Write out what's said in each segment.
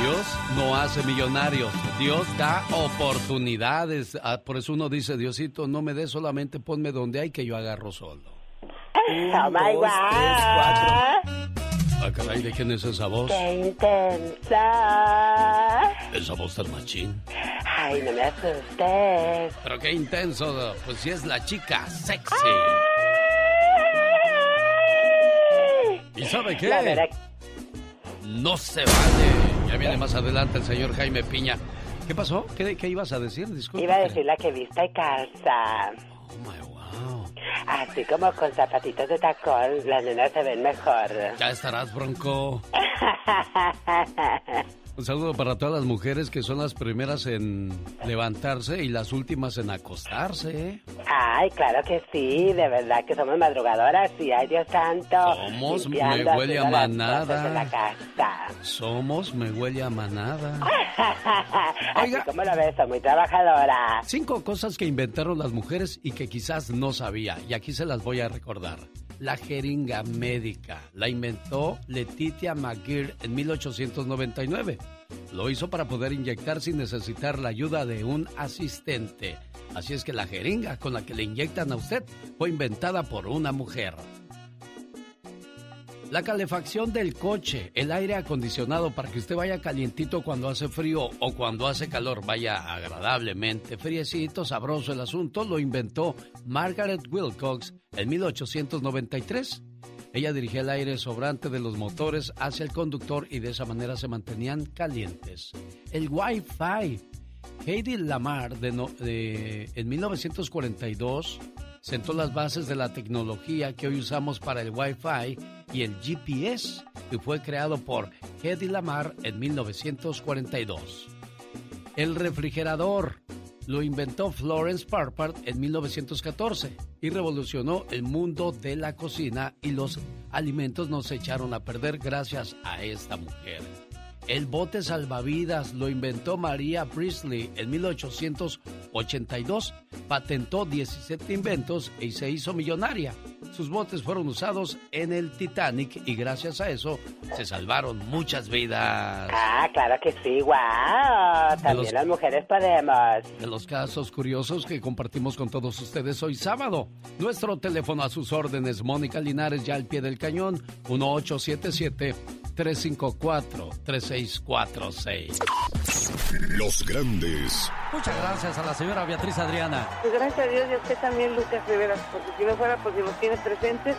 Dios no hace millonarios, Dios da oportunidades. Ah, por eso uno dice, Diosito, no me des solamente, ponme donde hay que yo agarro solo. Un, oh my dos, tres, cuatro. Ah, caray, ¿de quién es esa voz? ¡Qué intensa! Esa voz del machín. Ay, no me asustes. Pero qué intenso, pues si es la chica sexy. ¿Y sabe qué? No se vale. Ya viene más adelante el señor Jaime Piña. ¿Qué pasó? ¿Qué, qué ibas a decir? Disculpe. Iba a decir la que vista y calza. Oh, my wow. Así como con zapatitos de tacón, las nenas se ven mejor. Ya estarás, bronco. Un saludo para todas las mujeres que son las primeras en levantarse y las últimas en acostarse. ¿eh? Ay, claro que sí, de verdad que somos madrugadoras y ay Dios santo. Somos me huele a manada. Somos me huele a manada. Oiga, ¿cómo lo ves? Soy muy trabajadora. Cinco cosas que inventaron las mujeres y que quizás no sabía y aquí se las voy a recordar la jeringa médica. La inventó Letitia McGear en 1899. Lo hizo para poder inyectar sin necesitar la ayuda de un asistente. Así es que la jeringa con la que le inyectan a usted fue inventada por una mujer. La calefacción del coche, el aire acondicionado para que usted vaya calientito cuando hace frío o cuando hace calor, vaya agradablemente, friecito, sabroso el asunto, lo inventó Margaret Wilcox en 1893. Ella dirigía el aire sobrante de los motores hacia el conductor y de esa manera se mantenían calientes. El Wi-Fi. Heidi Lamar de, en 1942 sentó las bases de la tecnología que hoy usamos para el Wi-Fi y el GPS, que fue creado por Hedy Lamar en 1942. El refrigerador lo inventó Florence Parpart en 1914 y revolucionó el mundo de la cocina y los alimentos no se echaron a perder gracias a esta mujer. El bote salvavidas lo inventó María Priestley en 1882. Patentó 17 inventos y se hizo millonaria. Sus botes fueron usados en el Titanic y gracias a eso se salvaron muchas vidas. Ah, claro que sí, wow. También las mujeres podemos. De los casos curiosos que compartimos con todos ustedes hoy sábado. Nuestro teléfono a sus órdenes, Mónica Linares, ya al pie del cañón, 1877 354 3646. Los grandes. Muchas gracias a la señora Beatriz Adriana. Pues gracias a Dios y a usted también, Lucas Rivera, porque si no fuera porque nos tiene presentes.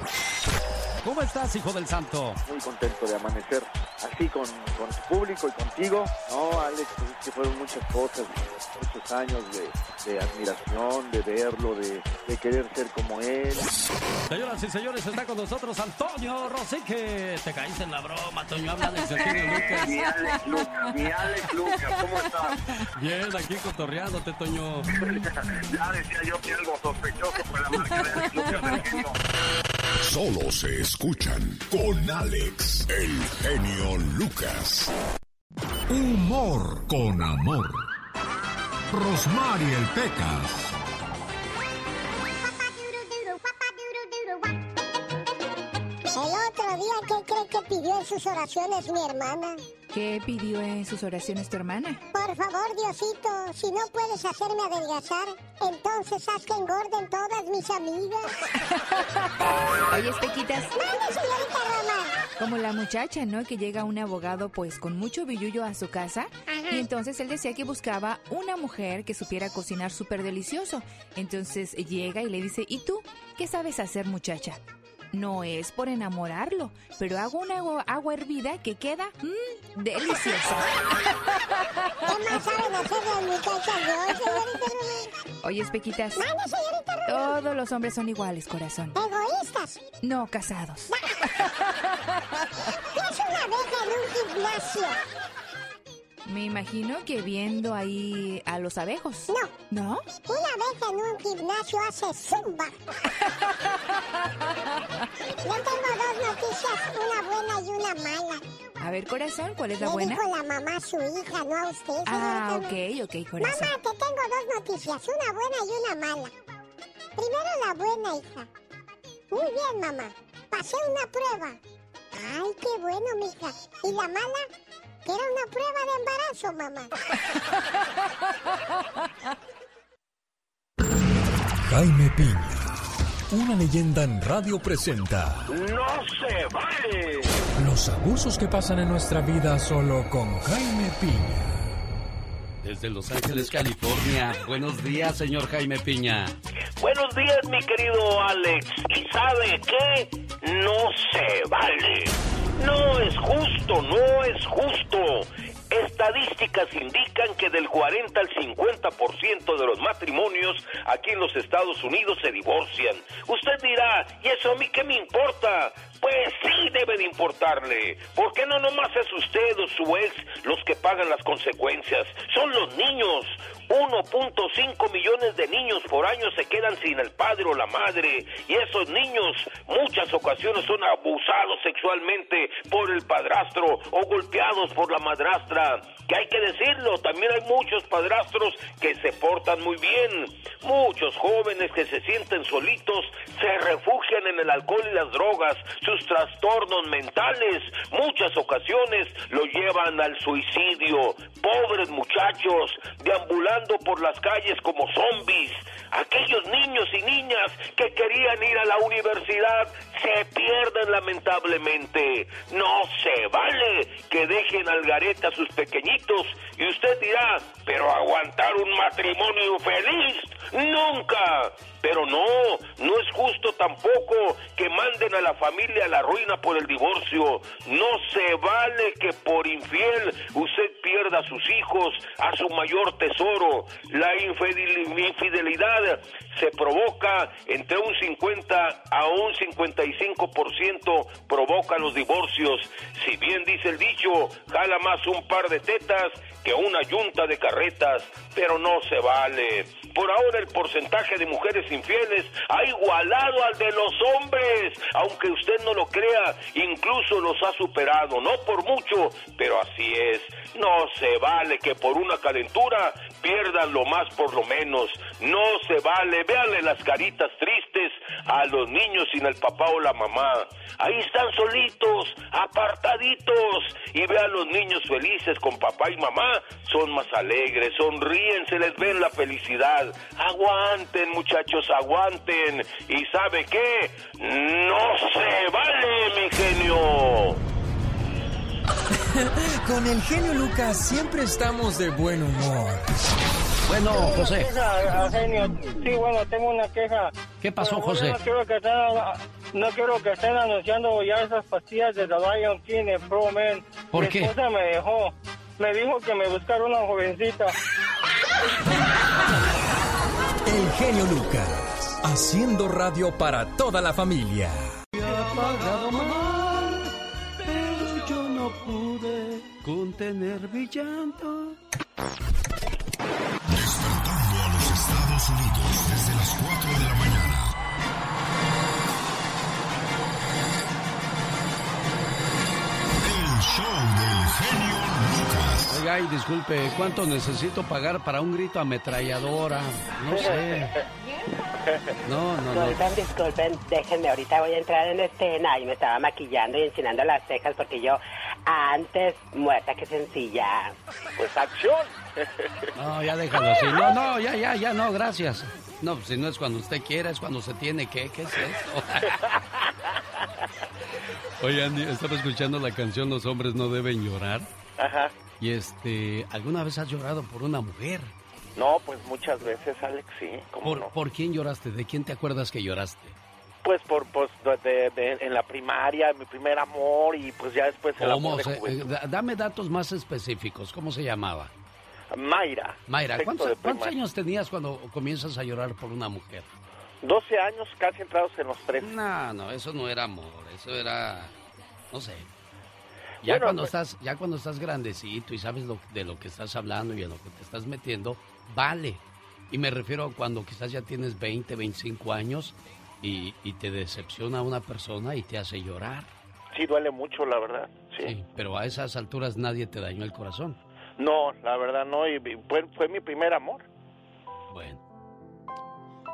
¿Cómo estás, hijo del santo? Muy contento de amanecer así con, con tu público y contigo. No, Alex, pues que fueron muchas cosas, muchos años de, de admiración, de verlo, de, de, querer ser como él. Señoras y señores, está con nosotros Antonio Rosique. Te caíste en la broma, Antonio. Habla de Sergio Lucas. Mi Alex Lucas, mi Alex Lucas, ¿cómo estás? Bien, aquí cotorreándote, Toño. ya decía yo que algo sospechoso por la marca de Alex Lucas, Solo se escuchan con Alex, el genio Lucas. Humor con amor. Rosmarie el Pecas. Pidió en sus oraciones mi hermana? ¿Qué pidió en sus oraciones tu hermana? Por favor, Diosito, si no puedes hacerme adelgazar, entonces haz que engorden todas mis amigas. Oye, Pequitas. ¡Mande, señorita Roma! Como la muchacha, ¿no? Que llega un abogado, pues, con mucho billullo a su casa. Y entonces él decía que buscaba una mujer que supiera cocinar súper delicioso. Entonces llega y le dice, ¿y tú? ¿Qué sabes hacer, muchacha? No es por enamorarlo, pero hago una agua, agua hervida que queda mmm, deliciosa. ¿Qué más saben hacer las muchachas de hoy, señorita Oye, Pequitas. Mande, señorita Todos los hombres son iguales, corazón. ¿Egoístas? No, casados. ¿Qué es una abeja en un gimnasio? Me imagino que viendo ahí a los abejos. No. ¿No? Una abeja en un gimnasio hace zumba. Yo tengo dos noticias, una buena y una mala. A ver, corazón, ¿cuál es la Le buena? dijo la mamá a su hija, no a usted. Ah, señorita. ok, ok, corazón. Mamá, te tengo dos noticias, una buena y una mala. Primero la buena, hija. Muy bien, mamá. Pasé una prueba. Ay, qué bueno, mija. ¿Y la mala? Que era una prueba de embarazo, mamá. Jaime Piña, una leyenda en radio presenta ¡No se vale! los abusos que pasan en nuestra vida solo con Jaime Piña. Desde Los Ángeles, California. Buenos días, señor Jaime Piña. Buenos días, mi querido Alex. ¿Y sabe qué? No se vale. No es justo, no es justo. Estadísticas indican que del 40 al 50% de los matrimonios aquí en los Estados Unidos se divorcian. Usted dirá, ¿y eso a mí qué me importa? Pues sí debe de importarle. ¿Por qué no nomás es usted o su ex los que pagan las consecuencias? Son los niños. 1.5 millones de niños por año se quedan sin el padre o la madre. Y esos niños muchas ocasiones son abusados sexualmente por el padrastro o golpeados por la madrastra. Que hay que decirlo, también hay muchos padrastros que se portan muy bien. Muchos jóvenes que se sienten solitos se refugian en el alcohol y las drogas, sus trastornos mentales. Muchas ocasiones lo llevan al suicidio. Pobres muchachos, deambulando por las calles como zombies. Aquellos niños y niñas que querían ir a la universidad se pierden lamentablemente. No se vale que dejen al garete a sus pequeñitos. Y usted dirá, pero aguantar un matrimonio feliz, nunca. Pero no, no es justo tampoco que manden a la familia a la ruina por el divorcio. No se vale que por infiel usted pierda a sus hijos, a su mayor tesoro. La infidel- infidelidad se provoca entre un 50 a un 55% provoca los divorcios. Si bien dice el dicho, jala más un par de tetas que una yunta de carretas, pero no se vale. Por ahora el porcentaje de mujeres infieles ha igualado al de los hombres, aunque usted no lo crea, incluso los ha superado, no por mucho, pero así es. No se vale que por una calentura pierdan lo más por lo menos. No se vale, véanle las caritas tristes a los niños sin el papá o la mamá. Ahí están solitos, apartaditos, y ve a los niños felices con papá y mamá, son más alegres, sonríen, se les ve la felicidad. Aguanten, muchachos, aguanten. ¿Y sabe qué? No se vale, mi genio. Con el genio Lucas siempre estamos de buen humor. Bueno, José. Queja, genio. Sí, bueno, tengo una queja. ¿Qué pasó, Bueno, José? No quiero que estén, no quiero que estén anunciando ya esas pastillas de The Lion King en Pro Man. ¿Por Mi qué? esposa me dejó. Me dijo que me buscara una jovencita. El genio Lucas, haciendo radio para toda la familia. apagado mal, pero yo no pude contener mi llanto. Despertando a los Estados Unidos desde las 4 de la mañana. El show del genio Lucas. Oiga, y disculpe, ¿cuánto necesito pagar para un grito ametralladora? No sé. No, no, no. Disculpen, disculpen, déjenme, ahorita voy a entrar en escena y me estaba maquillando y enchinando las cejas porque yo antes muerta que sencilla. Pues acción. No, ya déjalo así. No, no, ya, ya, ya, no, gracias. No, pues, si no es cuando usted quiera, es cuando se tiene que. ¿Qué es esto? Oye, Andy, estaba escuchando la canción Los hombres no deben llorar. Ajá. Y este, ¿alguna vez has llorado por una mujer? No, pues muchas veces, Alex, sí. ¿cómo ¿Por, no? ¿Por quién lloraste? ¿De quién te acuerdas que lloraste? Pues por pues de, de- en la primaria, mi primer amor y pues ya después el ¿Cómo amor de se- juventud. eh, da- dame datos más específicos. ¿Cómo se llamaba? Mayra. Mayra, ¿cuántos, de cuántos años tenías cuando comienzas a llorar por una mujer? 12 años casi entrados en los tres. No, no, eso no era amor, eso era, no sé. Ya Bueno, cuando pues- estás, ya cuando estás grandecito y sabes lo, de lo que estás hablando y en lo que te estás metiendo, vale. Y me refiero a cuando quizás ya tienes 20, 25 años y, y te decepciona una persona y te hace llorar. Sí, duele mucho, la verdad. Sí. Sí, pero a esas alturas nadie te dañó el corazón. No, la verdad no. Y y fue, fue mi primer amor. Bueno,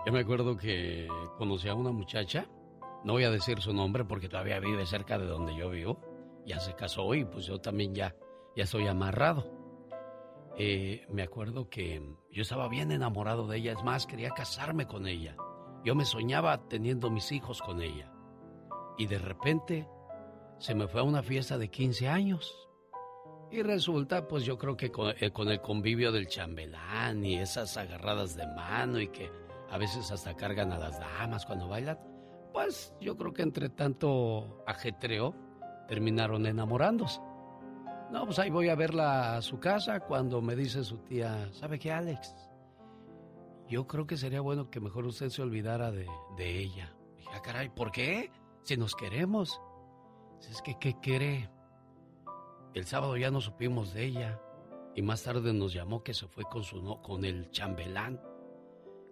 yo me acuerdo que conocí a una muchacha, no voy a decir su nombre porque todavía vive cerca de donde yo vivo, ya se casó y pues yo también ya ya estoy amarrado. Eh, me acuerdo que yo estaba bien enamorado de ella, es más, quería casarme con ella. Yo me soñaba teniendo mis hijos con ella. Y de repente se me fue a una fiesta de 15 años. Y resulta, pues yo creo que con, eh, con, el convivio del chambelán y esas agarradas de mano y que a veces hasta cargan a las damas cuando bailan, pues yo creo que entre tanto ajetreo terminaron enamorándose. No, pues ahí voy a verla a su casa cuando me dice su tía, ¿sabe qué, Alex? Yo creo que sería bueno que mejor usted se olvidara de, de ella. Dije, ah, caray, ¿por qué? Si nos queremos. Es que, ¿qué cree? El sábado ya no supimos de ella y más tarde nos llamó que se fue con, su no, con el chambelán.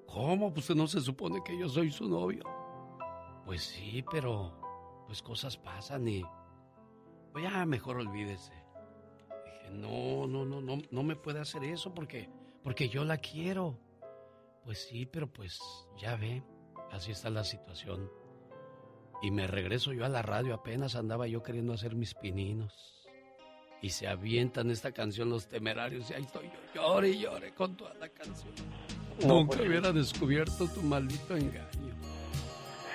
¿Cómo? Pues no se supone que yo soy su novio. Pues sí, pero pues cosas pasan y pues ya mejor olvídese. Dije, no, no, no, no, no me puede hacer eso porque, porque yo la quiero. Pues sí, pero pues ya ve, así está la situación. Y me regreso yo a la radio, apenas andaba yo queriendo hacer mis pininos. Y se avientan esta canción los temerarios y ahí estoy yo, llore y llore con toda la canción. Nunca pues, hubiera descubierto tu maldito engaño.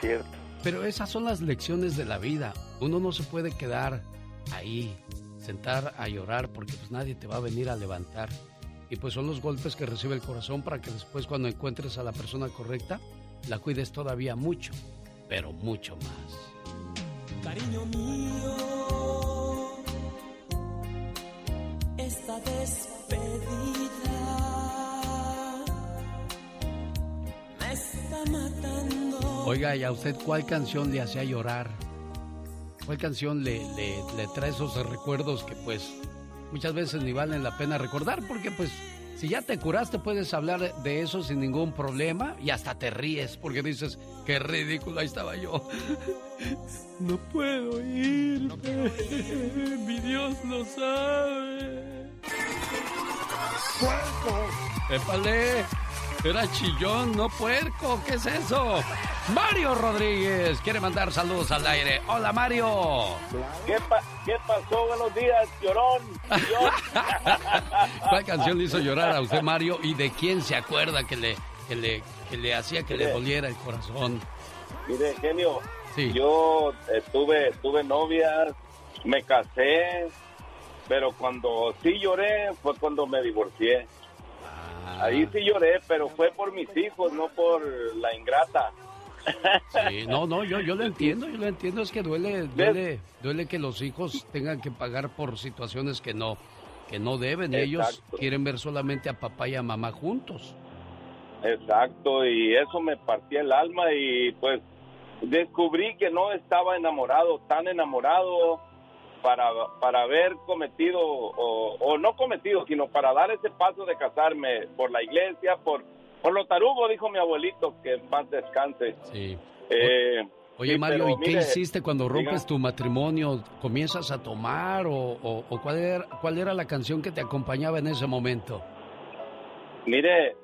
Cierto. Pero esas son las lecciones de la vida. Uno no se puede quedar ahí, sentar a llorar porque pues nadie te va a venir a levantar. Y pues son los golpes que recibe el corazón para que después cuando encuentres a la persona correcta, la cuides todavía mucho, pero mucho más. Cariño mío, esta despedida me está matando. Oiga, ¿y a usted cuál canción le hacía llorar? ¿Cuál canción le, le, trae esos recuerdos que pues muchas veces ni valen la pena recordar? Porque pues si ya te curaste puedes hablar de eso sin ningún problema y hasta te ríes porque dices, qué ridículo, ahí estaba yo. No puedo ir, mi Dios lo sabe. ¡Puerco! ¡Épale! Era chillón, no puerco, ¿qué es eso? Mario Rodríguez quiere mandar saludos al aire. Hola Mario. ¿Qué, pasó? Buenos días, llorón. ¿Cuál canción le hizo llorar a usted Mario y de quién se acuerda que le, que le, que le hacía que le doliera el corazón? Mire, genio, yo eh, tuve, tuve novias, me casé, pero cuando sí lloré fue cuando me divorcié. Ah. Ahí sí lloré, pero fue por mis hijos, no por la ingrata. Sí, no, no, yo, yo lo entiendo, yo lo entiendo, es que duele, duele, duele que los hijos tengan que pagar por situaciones que no, que no deben. Ellos quieren ver solamente a papá y a mamá juntos. Exacto, y eso me partía el alma y pues descubrí que no estaba enamorado, tan enamorado para, para haber cometido, o, o no cometido, sino para dar ese paso de casarme por la iglesia, por por lo tarugo, dijo mi abuelito, que en paz descanse. Sí. Eh, Oye, Mario, ¿y qué hiciste cuando rompes tu matrimonio? ¿Comienzas a tomar o, cuál, era, cuál era la canción que te acompañaba en ese momento? Mire,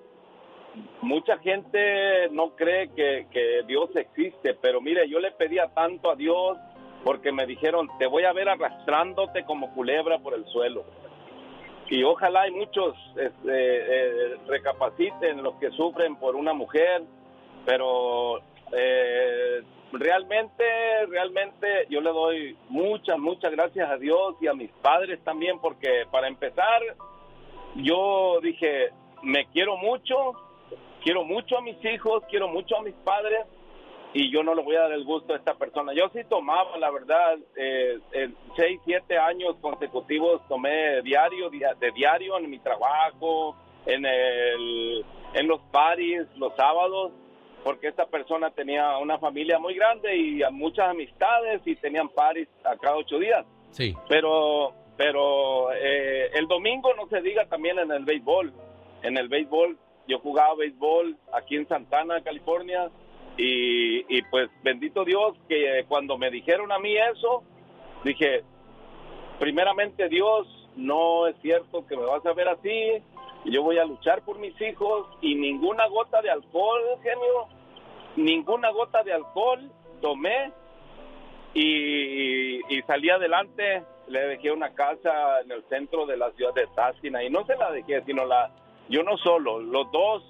mucha gente no cree que, que, Dios existe, pero mire, yo le pedía tanto a Dios porque me dijeron, te voy a ver arrastrándote como culebra por el suelo y ojalá hay muchos este, eh, recapaciten los que sufren por una mujer, pero eh, realmente, realmente yo le doy muchas, muchas gracias a Dios y a mis padres también, porque para empezar, yo dije, me quiero mucho, quiero mucho a mis hijos, quiero mucho a mis padres, y yo no le voy a dar el gusto a esta persona. Yo sí tomaba, la verdad, eh, seis, siete años consecutivos tomé diario, de diario en mi trabajo, en, el, en los paris, los sábados, porque esta persona tenía una familia muy grande y muchas amistades y tenían paris a cada ocho días. Sí. Pero, pero eh, el domingo no se diga también en el béisbol. En el béisbol, yo jugaba béisbol aquí en Santana, California, y, pues bendito Dios que cuando me dijeron a mí eso, dije, primeramente Dios, no es cierto que me vas a ver así, yo voy a luchar por mis hijos y ninguna gota de alcohol, genio, ninguna gota de alcohol tomé y, salí adelante le dejé una casa en el centro de la ciudad de Tasquina y no se la dejé, sino la, yo no solo, los dos,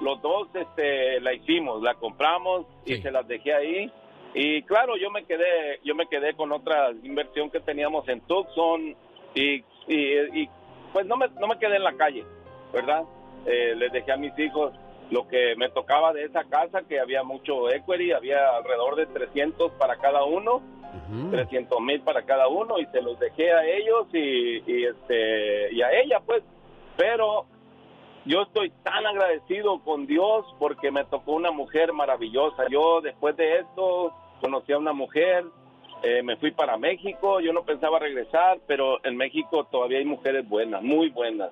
los dos, este, la hicimos, la compramos y se las dejé ahí y claro, yo me quedé, yo me quedé con otra inversión que teníamos en Tucson y, y, y pues no me, no me quedé en la calle, ¿verdad? Eh, les dejé a mis hijos lo que me tocaba de esa casa, que había mucho equity, había alrededor de 300 para cada uno, 300 mil para cada uno, y se los dejé a ellos y, y, este, y a ella, pues. Pero yo estoy tan agradecido con Dios porque me tocó una mujer maravillosa. Yo después de esto conocí a una mujer, eh, me fui para México, yo no pensaba regresar, pero en México todavía hay mujeres buenas, muy buenas.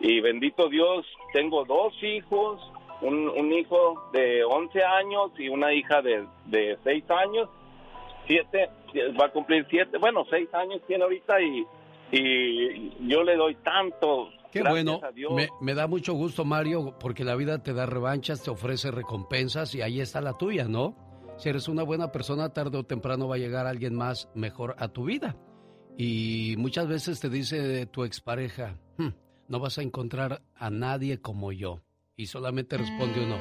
Y bendito Dios, tengo dos hijos, un, un hijo de 11 años y una hija de, de 6 años, siete, va a cumplir siete, bueno, 6 años tiene ahorita y, y yo le doy tanto. Qué bueno, me, me, da mucho gusto Mario, porque la vida te da revanchas, te ofrece recompensas y ahí está la tuya, ¿no? Si eres una buena persona, tarde o temprano va a llegar alguien más mejor a tu vida. Y muchas veces te dice tu expareja, hm, no vas a encontrar a nadie como yo. Y solamente responde uno,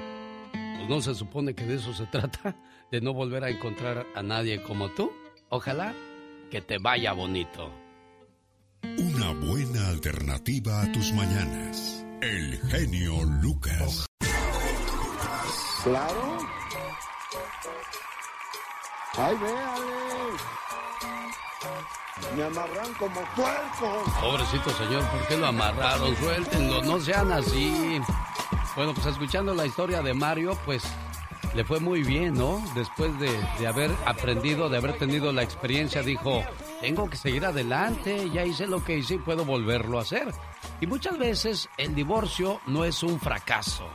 pues no se supone que de eso se trata, de no volver a encontrar a nadie como tú. Ojalá que te vaya bonito. Una buena alternativa a tus mañanas. El genio Lucas. Claro. Ay, véale. Me amarran como puerco. Pobrecito señor, ¿por qué lo amarraron? Suéltenlo, no sean así. Bueno, pues escuchando la historia de Mario, pues le fue muy bien, ¿no? Después de, de, haber aprendido, de haber tenido la experiencia, dijo, tengo que seguir adelante, ya hice lo que hice y puedo volverlo a hacer. Y muchas veces el divorcio no es un fracaso.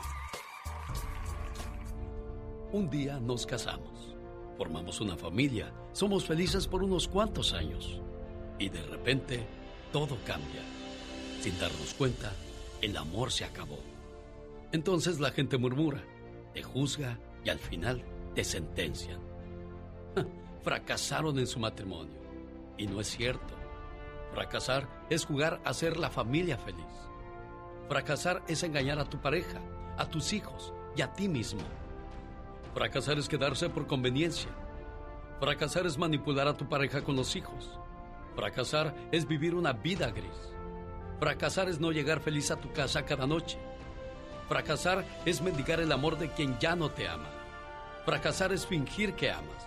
Un día nos casamos, formamos una familia, somos felices por unos cuantos años. Y de repente, todo cambia. Sin darnos cuenta, el amor se acabó. Entonces la gente murmura, te juzga y al final te sentencian. Fracasaron en su matrimonio. Y no es cierto. Fracasar es jugar a ser la familia feliz. Fracasar es engañar a tu pareja, a tus hijos y a ti mismo. Fracasar es quedarse por conveniencia. Fracasar es manipular a tu pareja con los hijos. Fracasar es vivir una vida gris. Fracasar es no llegar feliz a tu casa cada noche. Fracasar es mendigar el amor de quien ya no te ama. Fracasar es fingir que amas.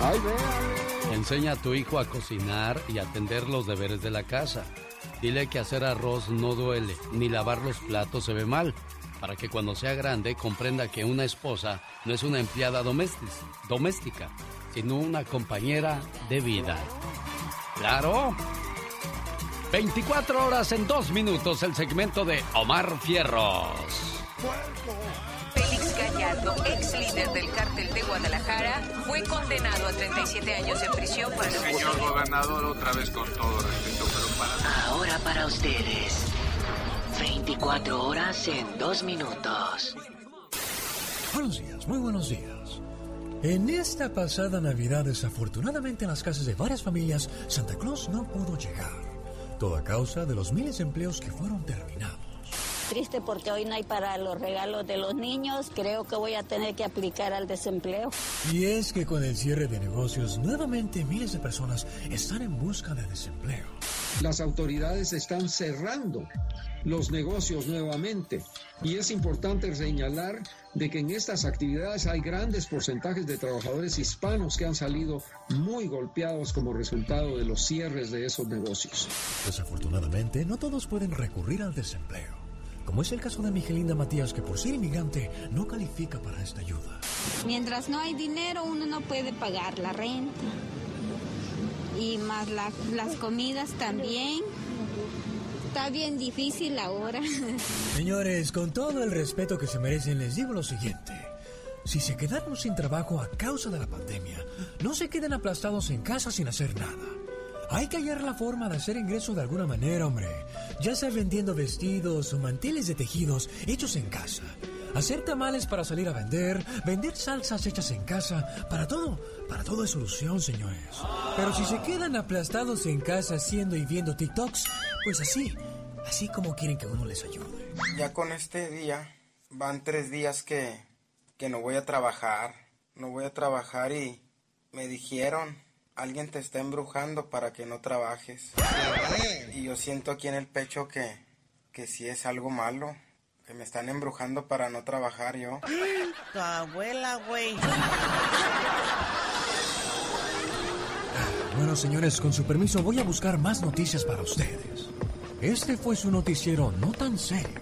Ay, Enseña a tu hijo a cocinar y atender los deberes de la casa. Dile que hacer arroz no duele, ni lavar los platos se ve mal, para que cuando sea grande comprenda que una esposa no es una empleada doméstica, sino una compañera de vida. Claro. 24 horas en 2 minutos el segmento de Omar Fierros. Ex líder del cártel de Guadalajara, fue condenado a 37 años de prisión por el Señor gobernador, otra vez con todo respeto, pero para... Ahora para ustedes, 24 horas en 2 minutos. Buenos días, muy buenos días. En esta pasada Navidad, desafortunadamente en las casas de varias familias, Santa Claus no pudo llegar. Todo a causa de los miles de empleos que fueron terminados. Triste porque hoy no hay para los regalos de los niños. Creo que voy a tener que aplicar al desempleo. Y es que con el cierre de negocios, nuevamente miles de personas están en busca de desempleo. Las autoridades están cerrando los negocios nuevamente. Y es importante señalar de que en estas actividades hay grandes porcentajes de trabajadores hispanos que han salido muy golpeados como resultado de los cierres de esos negocios. Desafortunadamente, no todos pueden recurrir al desempleo. Como es el caso de Miguelinda Matías, que por ser inmigrante no califica para esta ayuda. Mientras no hay dinero, uno no puede pagar la renta. y más la- las comidas también. Está bien difícil ahora. Señores, con todo el respeto que se merecen, les digo lo siguiente. Si se quedaron sin trabajo a causa de la pandemia, no se queden aplastados en casa sin hacer nada. Hay que hallar la forma de hacer ingreso de alguna manera, hombre. Ya sea vendiendo vestidos o manteles de tejidos hechos en casa. Hacer tamales para salir a vender, vender salsas hechas en casa, para todo, para todo es solución, señores. Pero si se quedan aplastados en casa haciendo y viendo TikToks, pues así, así como quieren que uno les ayude. Ya con este día van tres días que, que no voy a trabajar. No voy a trabajar y me dijeron, alguien te está embrujando para que no trabajes. Y yo siento aquí en el pecho que, que sí es algo malo. Que me están embrujando para no trabajar yo. Tu abuela, güey. Bueno, señores, con su permiso voy a buscar más noticias para ustedes. Este fue su noticiero no tan serio.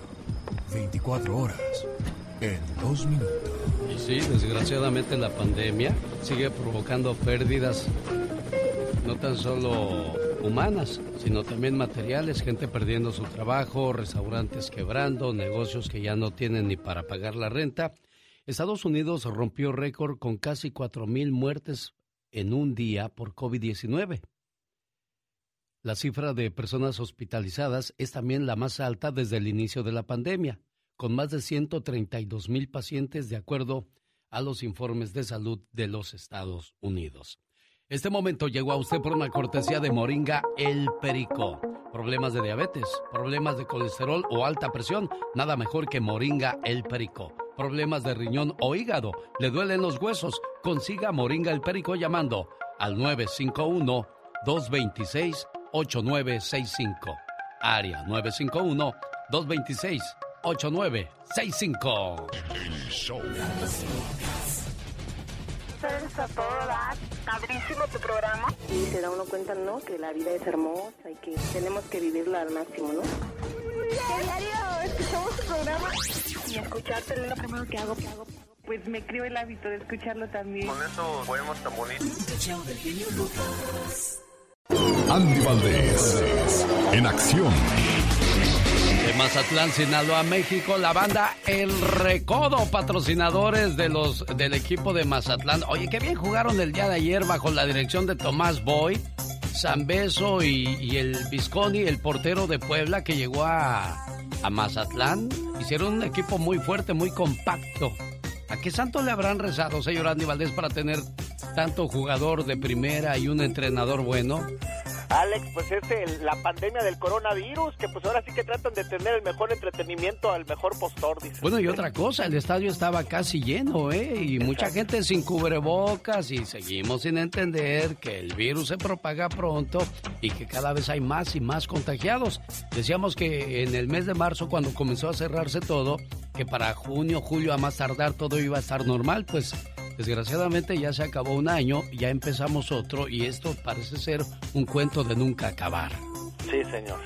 24 horas en dos minutos. Y sí, desgraciadamente la pandemia sigue provocando pérdidas no tan solo humanas, sino también materiales, gente perdiendo su trabajo, restaurantes quebrando, negocios que ya no tienen ni para pagar la renta. Estados Unidos rompió récord con casi 4.000 muertes en un día por COVID-19. La cifra de personas hospitalizadas es también la más alta desde el inicio de la pandemia, con más de 132 mil pacientes de acuerdo a los informes de salud de los Estados Unidos. Este momento llegó a usted por una cortesía de Moringa El Perico. Problemas de diabetes, problemas de colesterol o alta presión, nada mejor que Moringa El Perico. Problemas de riñón o hígado, le duelen los huesos, consiga Moringa El Perico llamando al 951 226 8965. Área 951-226-8965. Padrísimo tu programa. Y se da uno cuenta, ¿no? Que la vida es hermosa y que tenemos que vivirla al máximo, ¿no? Diario, escuchamos tu programa. Y escucharte es lo primero que hago. Pues me creo el hábito de escucharlo también. Con eso podemos tan bonitos. Andy Valdés. En acción. De Mazatlán, Sinaloa, México, la banda El Recodo, patrocinadores de los del equipo de Mazatlán. Oye, qué bien jugaron el día de ayer bajo la dirección de Tomás Boy, Zambeso y, y el Visconi, el portero de Puebla que llegó a, a Mazatlán. Hicieron un equipo muy fuerte, muy compacto. ¿A qué santo le habrán rezado, señor Andy Valdés, para tener tanto jugador de primera y un entrenador bueno? Alex, pues es el- la pandemia del coronavirus, que pues ahora sí que tratan de tener el mejor entretenimiento al mejor postor, dice. Bueno, y otra cosa, el estadio estaba casi lleno, ¿eh? Y mucha gente sin cubrebocas y seguimos sin entender que el virus se propaga pronto y que cada vez hay más y más contagiados. Decíamos que en el mes de marzo, cuando comenzó a cerrarse todo, que para junio, julio a más tardar todo iba a estar normal, pues desgraciadamente ya se acabó un año, ya empezamos otro y esto parece ser un cuento de nunca acabar. Sí, señor.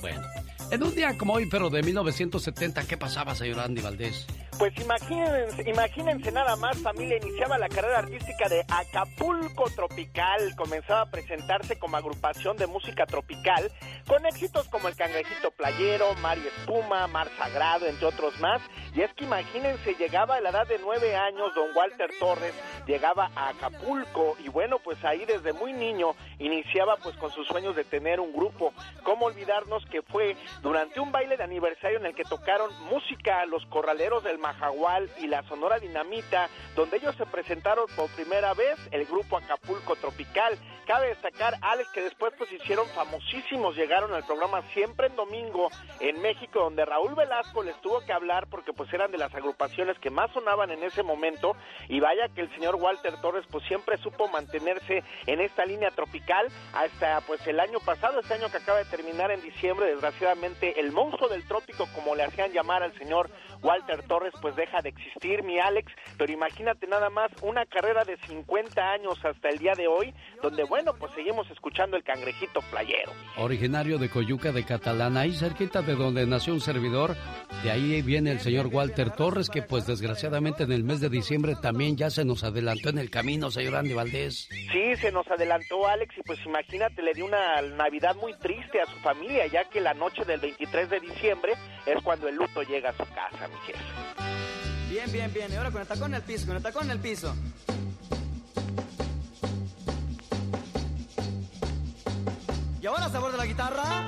Bueno, en un día como hoy, pero de 1970, ¿qué pasaba, señor Andy Valdés? Pues imagínense, imagínense nada más, familia, iniciaba la carrera artística de Acapulco Tropical, comenzaba a presentarse como agrupación de música tropical, con éxitos como El Cangrejito Playero, Mar y Espuma, Mar Sagrado, entre otros más, y es que imagínense, llegaba a la edad de nueve años, don Walter Torres llegaba a Acapulco, y bueno, pues ahí desde muy niño iniciaba pues con sus sueños de tener un grupo, cómo olvidarnos que fue durante un baile de aniversario en el que tocaron música los corraleros del Majagual y la Sonora Dinamita, donde ellos se presentaron por primera vez el grupo Acapulco Tropical. Cabe destacar, Alex, que después pues hicieron famosísimos, llegaron al programa Siempre en Domingo en México, donde Raúl Velasco les tuvo que hablar porque pues eran de las agrupaciones que más sonaban en ese momento y vaya que el señor Walter Torres pues siempre supo mantenerse en esta línea tropical hasta pues el año pasado, este año que acaba de terminar en diciembre, desgraciadamente el monstruo del trópico como le hacían llamar al señor Walter Torres pues deja de existir, mi Alex, pero imagínate nada más una carrera de 50 años hasta el día de hoy, donde bueno, pues seguimos escuchando el cangrejito playero. Originario de Coyuca de Catalana, ahí cerquita de donde nació un servidor, de ahí viene el señor Walter Torres, que pues desgraciadamente en el mes de diciembre también ya se nos adelantó en el camino, señor Andy Valdés. Sí, se nos adelantó Alex y pues imagínate, le dio una Navidad muy triste a su familia, ya que la noche del 23 de diciembre es cuando el luto llega a su casa, mi jefe. Bien, bien, bien. Y ahora con el tacón en el piso, con el tacón en el piso. Y ahora sabor de la guitarra.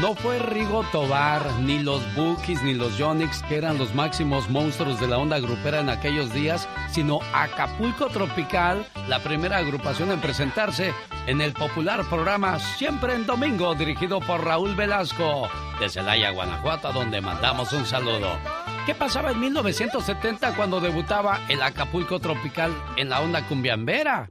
No fue Rigo Tobar, ni los Bookies, ni los Yonix, que eran los máximos monstruos de la onda grupera en aquellos días, sino Acapulco Tropical, la primera agrupación en presentarse en el popular programa Siempre en Domingo, dirigido por Raúl Velasco, de Celaya, Guanajuato, donde mandamos un saludo. ¿Qué pasaba en 1970 cuando debutaba el Acapulco Tropical en la onda cumbiambera?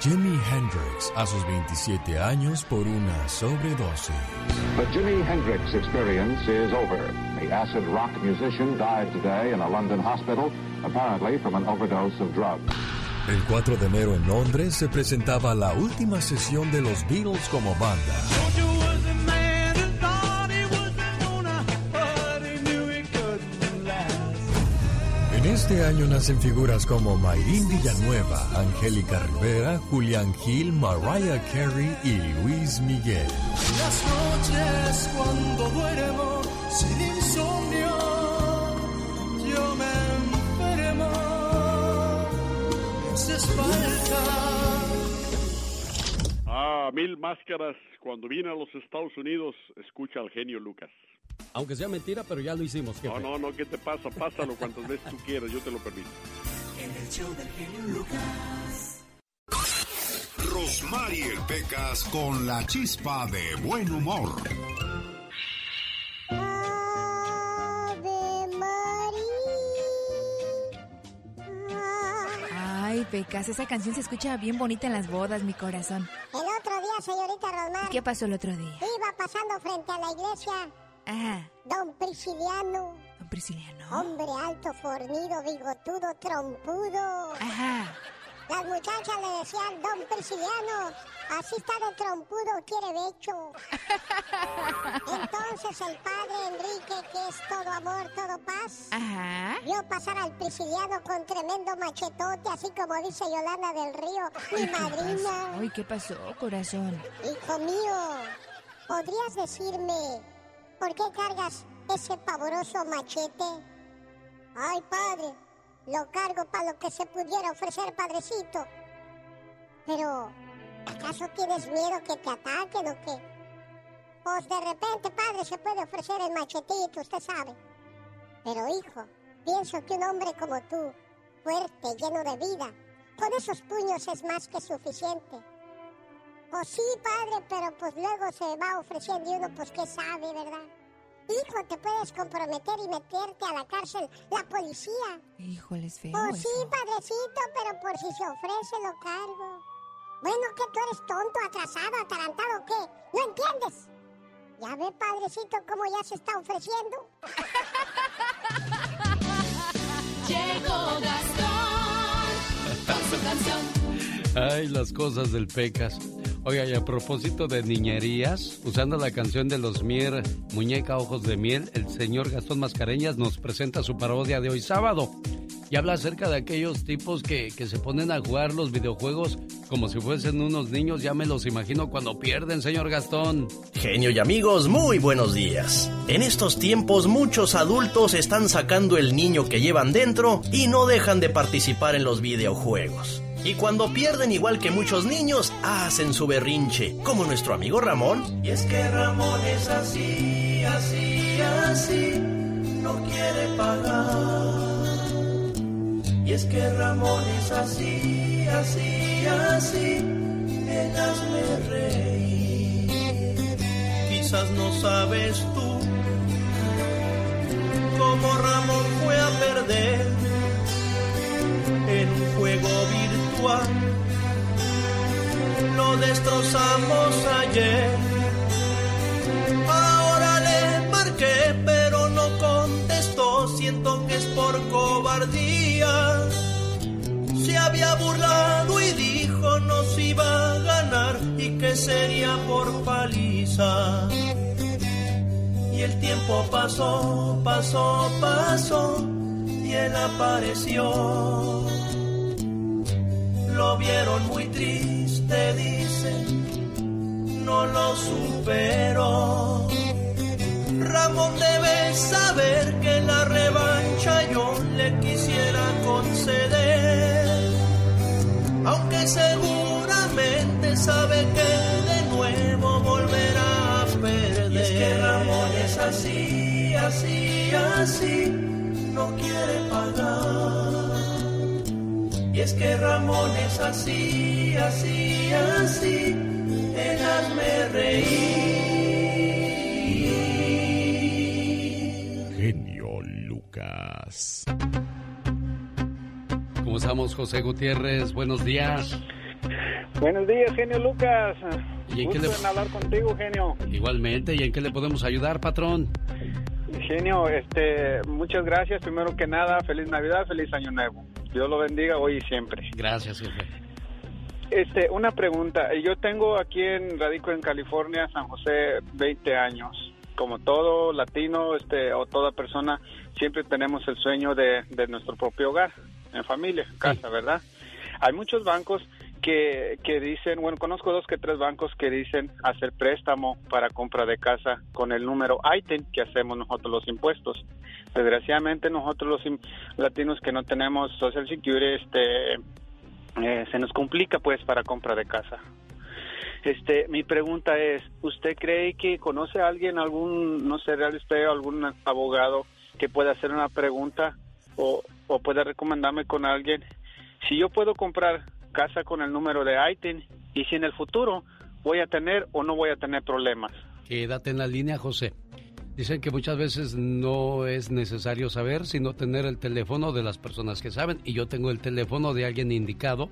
Jimi Hendrix, a sus 27 años por una sobredosis. The Jimi Hendrix experience is over. The acid rock musician died today in a London hospital, apparently from an overdose of drugs. El 4 de enero en Londres se presentaba la última sesión de los Beatles como banda. En este año nacen figuras como Mayrín Villanueva, Angélica Rivera, Julián Gil, Mariah Carey y Luis Miguel. Las noches cuando duermo sin insomnio, yo me enfermo, me haces falta. Ah, mil máscaras. Cuando vine a los Estados Unidos, escucha al genio Lucas. Aunque sea mentira, pero ya lo hicimos, No, no, no, ¿qué te pasa? Pásalo cuantas veces tú quieras, yo te lo permito. En el show del genio Lucas. Rosmarie Pecas con la chispa de buen humor. Ay, Pecas, esa canción se escucha bien bonita en las bodas, mi corazón. El otro día, señorita Rosmar. ¿Qué pasó el otro día? Iba pasando frente a la iglesia. Ajá. Don Prisciliano. Don Prisciliano. Hombre alto, fornido, bigotudo, trompudo. Ajá. Las muchachas le decían, Don Prisciliano, así está de trompudo, quiere becho. Entonces el padre Enrique, que es todo amor, todo paz, Ajá. vio pasar al Prisciliano con tremendo machetote, así como dice Yolanda del Río, mi madrina. Ay, ¿qué pasó, corazón? Hijo mío, ¿podrías decirme por qué cargas ese pavoroso machete? Ay, padre, lo cargo para lo que se pudiera ofrecer, padrecito. Pero, ¿acaso tienes miedo que te ataquen o qué? Pues de repente, padre, se puede ofrecer el machetito, usted sabe. Pero, hijo, pienso que un hombre como tú, fuerte, lleno de vida, con esos puños es más que suficiente. Pues sí, padre, pero pues luego se va ofreciendo y uno pues qué sabe, ¿verdad? Hijo, te puedes comprometer y meterte a la cárcel la policía. Híjole, es feo. Pues sí, eso. padrecito, pero por si se ofrece lo cargo. Bueno, ¿qué tú eres tonto, atrasado, atarantado o qué? ¿No entiendes? Ya ve, padrecito, cómo ya se está ofreciendo. Llegó Gastón con su canción. Ay, las cosas del Pecas. Oiga, y a propósito de niñerías, usando la canción de los Mier, Muñeca Ojos de Miel, el señor Gastón Mascareñas nos presenta su parodia de hoy sábado. y habla acerca de aquellos tipos que, que se ponen a jugar los videojuegos como si fuesen unos niños. Ya me los imagino cuando pierden, señor Gastón. Genio y amigos, muy buenos días. En estos tiempos muchos adultos están sacando el niño que llevan dentro y no dejan de participar en los videojuegos. Y cuando pierden igual que muchos niños, hacen su berrinche, como nuestro amigo Ramón. Y es que Ramón es así, así, así, no quiere pagar. Y es que Ramón es así, así, así, hazme reír. Quizás no sabes tú cómo Ramón fue a perder en un juego virtual. Lo destrozamos ayer. Ahora le marqué, pero no contestó. Siento que es por cobardía. Se había burlado y dijo nos iba a ganar y que sería por paliza. Y el tiempo pasó, pasó, pasó y él apareció. Lo vieron muy triste, dicen, no lo superó. Ramón debe saber que la revancha yo le quisiera conceder, aunque seguramente sabe que de nuevo volverá a perder. Y es que Ramón es así, así, así, no quiere pagar. Es que Ramón es así, así, así, él hazme reír. Genio Lucas. ¿Cómo estamos, José Gutiérrez? Buenos días. Buenos días, genio Lucas. ¿Y en qué Gusto le- en hablar contigo, genio. Igualmente, ¿y en qué le podemos ayudar, patrón? Genio, este, muchas gracias. Primero que nada, feliz Navidad, feliz Año Nuevo. Dios lo bendiga hoy y siempre. Gracias, jefe. Este, una pregunta. Yo tengo aquí en radico en California, San José, 20 años. Como todo latino, este, o toda persona, siempre tenemos el sueño de, de nuestro propio hogar, en familia, casa, ¿verdad? Hay muchos bancos que, que dicen, bueno, conozco dos que tres bancos que dicen hacer préstamo para compra de casa con el número ITIN que hacemos nosotros los impuestos. Desgraciadamente nosotros los latinos que no tenemos Social Security, este, eh, se nos complica pues para compra de casa. Este, mi pregunta es, ¿usted cree que conoce a alguien, algún, no sé, real estate, algún abogado que pueda hacer una pregunta o, o pueda recomendarme con alguien? Si yo puedo comprar casa con el número de ITIN y si en el futuro voy a tener o no voy a tener problemas. Quédate en la línea, José. Dicen que muchas veces no es necesario saber, sino tener el teléfono de las personas que saben. Y yo tengo el teléfono de alguien indicado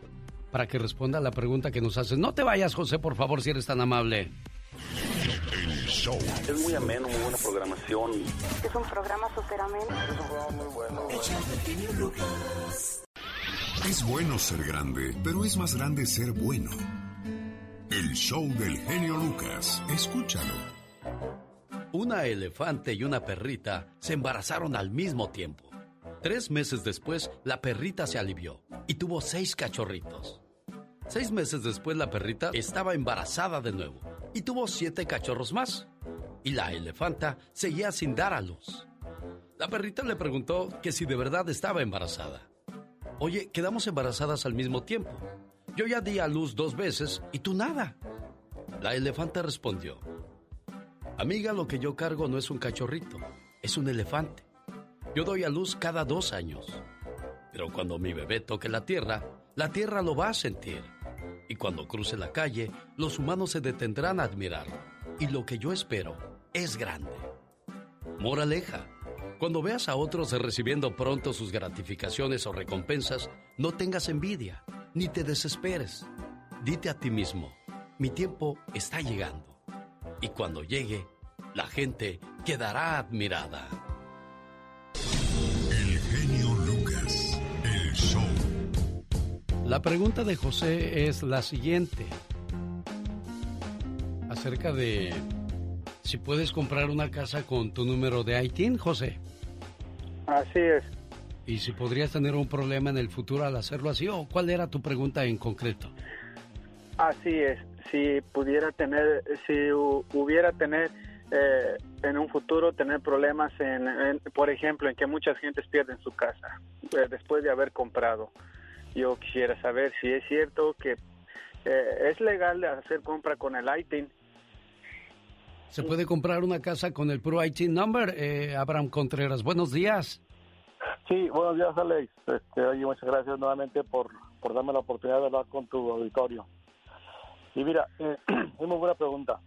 para que responda a la pregunta que nos hacen. No te vayas, José, por favor, si eres tan amable. El show. Es muy ameno, muy buena programación. Es un programa súper ameno. Es un programa muy bueno. Es bueno ser grande, pero es más grande ser bueno. El show del genio Lucas. Escúchalo. Una elefante y una perrita se embarazaron al mismo tiempo. Tres meses después, la perrita se alivió y tuvo seis cachorritos. Seis meses después, la perrita estaba embarazada de nuevo y tuvo siete cachorros más. Y la elefanta seguía sin dar a luz. La perrita le preguntó que si de verdad estaba embarazada. Oye, quedamos embarazadas al mismo tiempo. Yo ya di a luz dos veces y tú nada. La elefanta respondió, Amiga, lo que yo cargo no es un cachorrito, es un elefante. Yo doy a luz cada dos años. Pero cuando mi bebé toque la tierra, la tierra lo va a sentir. Y cuando cruce la calle, los humanos se detendrán a admirar. Y lo que yo espero es grande. Moraleja. Cuando veas a otros recibiendo pronto sus gratificaciones o recompensas, no tengas envidia, ni te desesperes. Dite a ti mismo, mi tiempo está llegando. Y cuando llegue, la gente quedará admirada. El genio Lucas. El show. La pregunta de José es la siguiente. Acerca de si puedes comprar una casa con tu número de ITIN, José. Así es. ¿Y si podrías tener un problema en el futuro al hacerlo así o cuál era tu pregunta en concreto? Así es, si pudiera tener, si hubiera tener eh, en un futuro tener problemas en, por ejemplo, en que muchas gentes pierden su casa eh, después de haber comprado. Yo quisiera saber si es cierto que eh, es legal hacer compra con el ITIN. ¿Se puede comprar una casa con el puro ITIN number? Abraham Contreras, buenos días. Sí, buenos días, Alex. Este, oye, muchas gracias nuevamente por, por darme la oportunidad de hablar con tu auditorio. Y mira, eh, es muy buena pregunta.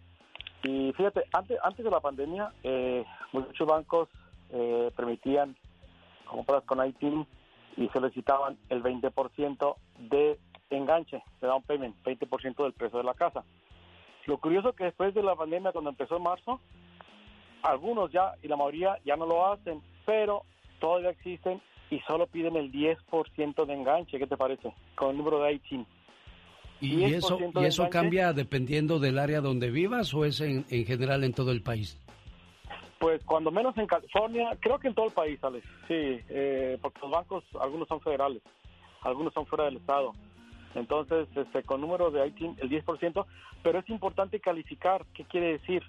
Y fíjate, antes, antes de la pandemia, eh, muchos bancos eh, permitían compras con ITIN y solicitaban el 20% de enganche, de down payment, 20% del precio de la casa. Lo curioso que después de la pandemia, cuando empezó en marzo, algunos ya, y la mayoría ya no lo hacen, pero todavía existen y solo piden el 10% de enganche, ¿qué te parece? Con el número de ITIN. ¿Y eso, ¿y eso cambia dependiendo del área donde vivas o es en, en, general en todo el país? Pues cuando menos en California, creo que en todo el país, Alex, sí, eh, porque los bancos, algunos son federales, algunos son fuera del estado. Entonces, este, con número de ITIN, el 10%, pero es importante calificar, ¿qué quiere decir?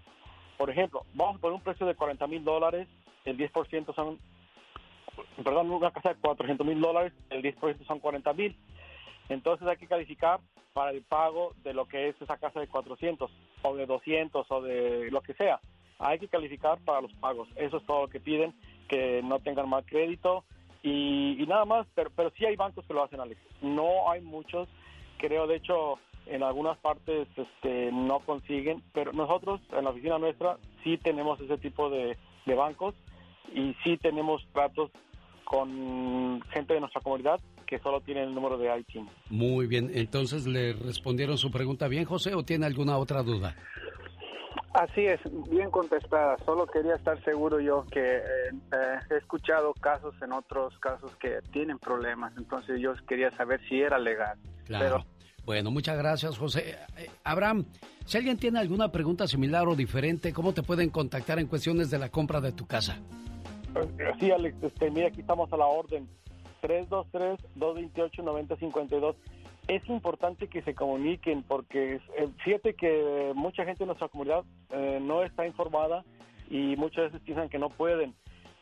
Por ejemplo, vamos a poner un precio de 40 mil dólares, el 10% son, perdón, una casa de 400 mil dólares, el 10% son 40 mil. Entonces hay que calificar para el pago de lo que es esa casa de 400 o de 200 o de lo que sea. Hay que calificar para los pagos. Eso es todo lo que piden, que no tengan mal crédito y, nada más. Pero, pero sí hay bancos que lo hacen, Alex. No hay muchos. Creo, de hecho, en algunas partes este, no consiguen, pero nosotros en la oficina nuestra sí tenemos ese tipo de, de bancos y sí tenemos tratos con gente de nuestra comunidad que solo tiene el número de ITIN. Muy bien, entonces le respondieron su pregunta bien, José, o tiene alguna otra duda? Así es, bien contestada. Solo quería estar seguro yo que eh, eh, he escuchado casos en otros casos que tienen problemas, entonces yo quería saber si era legal. Claro. Bueno, muchas gracias, José. Eh, Abraham, si alguien tiene alguna pregunta similar o diferente, ¿cómo te pueden contactar en cuestiones de la compra de tu casa? Sí, Alex, este, mira, aquí estamos a la orden. 323-228-9052. Es importante que se comuniquen porque eh, fíjate que mucha gente en nuestra comunidad eh, no está informada y muchas veces piensan que no pueden.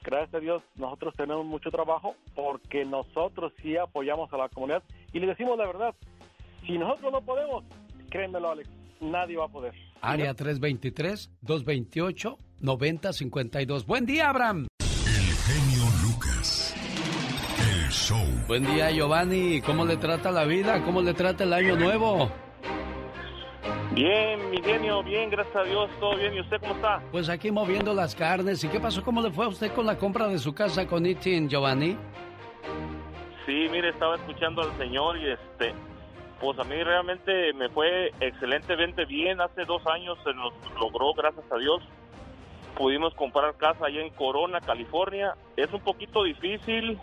Gracias a Dios nosotros tenemos mucho trabajo porque nosotros sí apoyamos a la comunidad y le decimos la verdad. Si nosotros no podemos, créanmelo Alex, nadie va a poder. Área 323-228-9052. Buen día, Abraham. Buen día, Giovanni. ¿Cómo le trata la vida? ¿Cómo le trata el año nuevo? Bien, mi genio, bien, gracias a Dios, todo bien. ¿Y usted cómo está? Pues aquí moviendo las carnes. ¿Y qué pasó? ¿Cómo le fue a usted con la compra de su casa con Itin, Giovanni? Sí, mire, estaba escuchando al señor y este, pues a mí realmente me fue excelentemente bien. Hace dos años se nos logró, gracias a Dios. Pudimos comprar casa allá en Corona, California. Es un poquito difícil,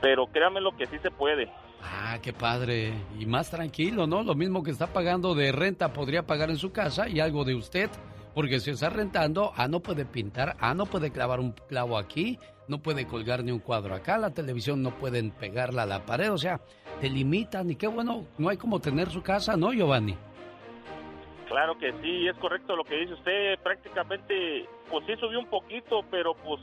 pero créame lo que sí se puede. Ah, qué padre. Y más tranquilo, ¿no? Lo mismo que está pagando de renta podría pagar en su casa y algo de usted. Porque si está rentando, ah, no puede pintar, ah, no puede clavar un clavo aquí, no puede colgar ni un cuadro acá, la televisión no pueden pegarla a la pared, o sea, te limitan y qué bueno, no hay como tener su casa, ¿no, Giovanni? Claro que sí, es correcto lo que dice usted, prácticamente, pues sí subió un poquito, pero pues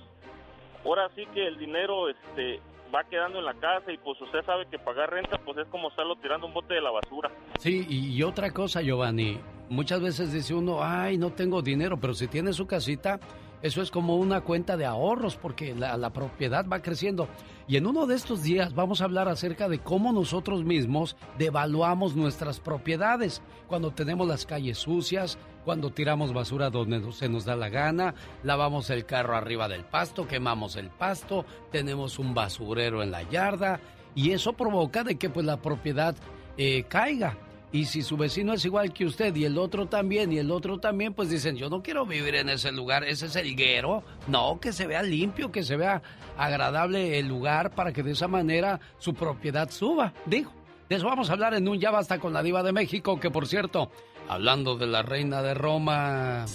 ahora sí que el dinero, este, va quedando en la casa y pues usted sabe que pagar renta pues es como estarlo tirando un bote de la basura. Sí, y, otra cosa, Giovanni, muchas veces dice uno, ay, no tengo dinero, pero si tiene su casita, eso es como una cuenta de ahorros porque la, propiedad va creciendo. Y en uno de estos días vamos a hablar acerca de cómo nosotros mismos devaluamos nuestras propiedades cuando tenemos las calles sucias, cuando tiramos basura donde se nos da la gana, lavamos el carro arriba del pasto, quemamos el pasto, tenemos un basurero en la yarda y eso provoca de que pues la propiedad eh, caiga. Y si su vecino es igual que usted y el otro también y el otro también, pues dicen, yo no quiero vivir en ese lugar, ese es el guero. No, que se vea limpio, que se vea agradable el lugar para que de esa manera su propiedad suba. Digo, de eso vamos a hablar en un Ya Basta con la Diva de México, que por cierto, hablando de la reina de Roma.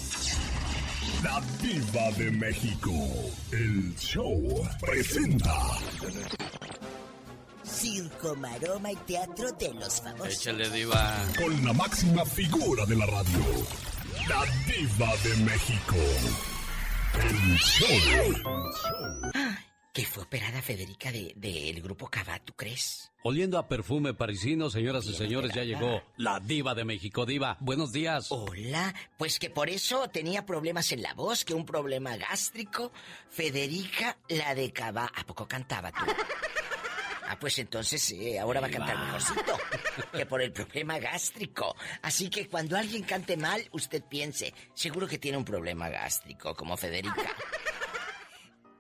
La Diva de México. El show presenta. Circo, maroma y teatro de los famosos. Échale, Diva. Con la máxima figura de la radio. La Diva de México. El show. ¿Qué fue operada Federica del de, de grupo Cava, tú crees? Oliendo a perfume parisino, señoras y señores, ya llegó la diva de México. Diva, buenos días. Hola, pues que por eso tenía problemas en la voz, que un problema gástrico. Federica, la de Cava, ¿a poco cantaba tú? Ah, pues entonces eh, ahora va a cantar mejorcito que por el problema gástrico. Así que cuando alguien cante mal, usted piense, seguro que tiene un problema gástrico, como Federica.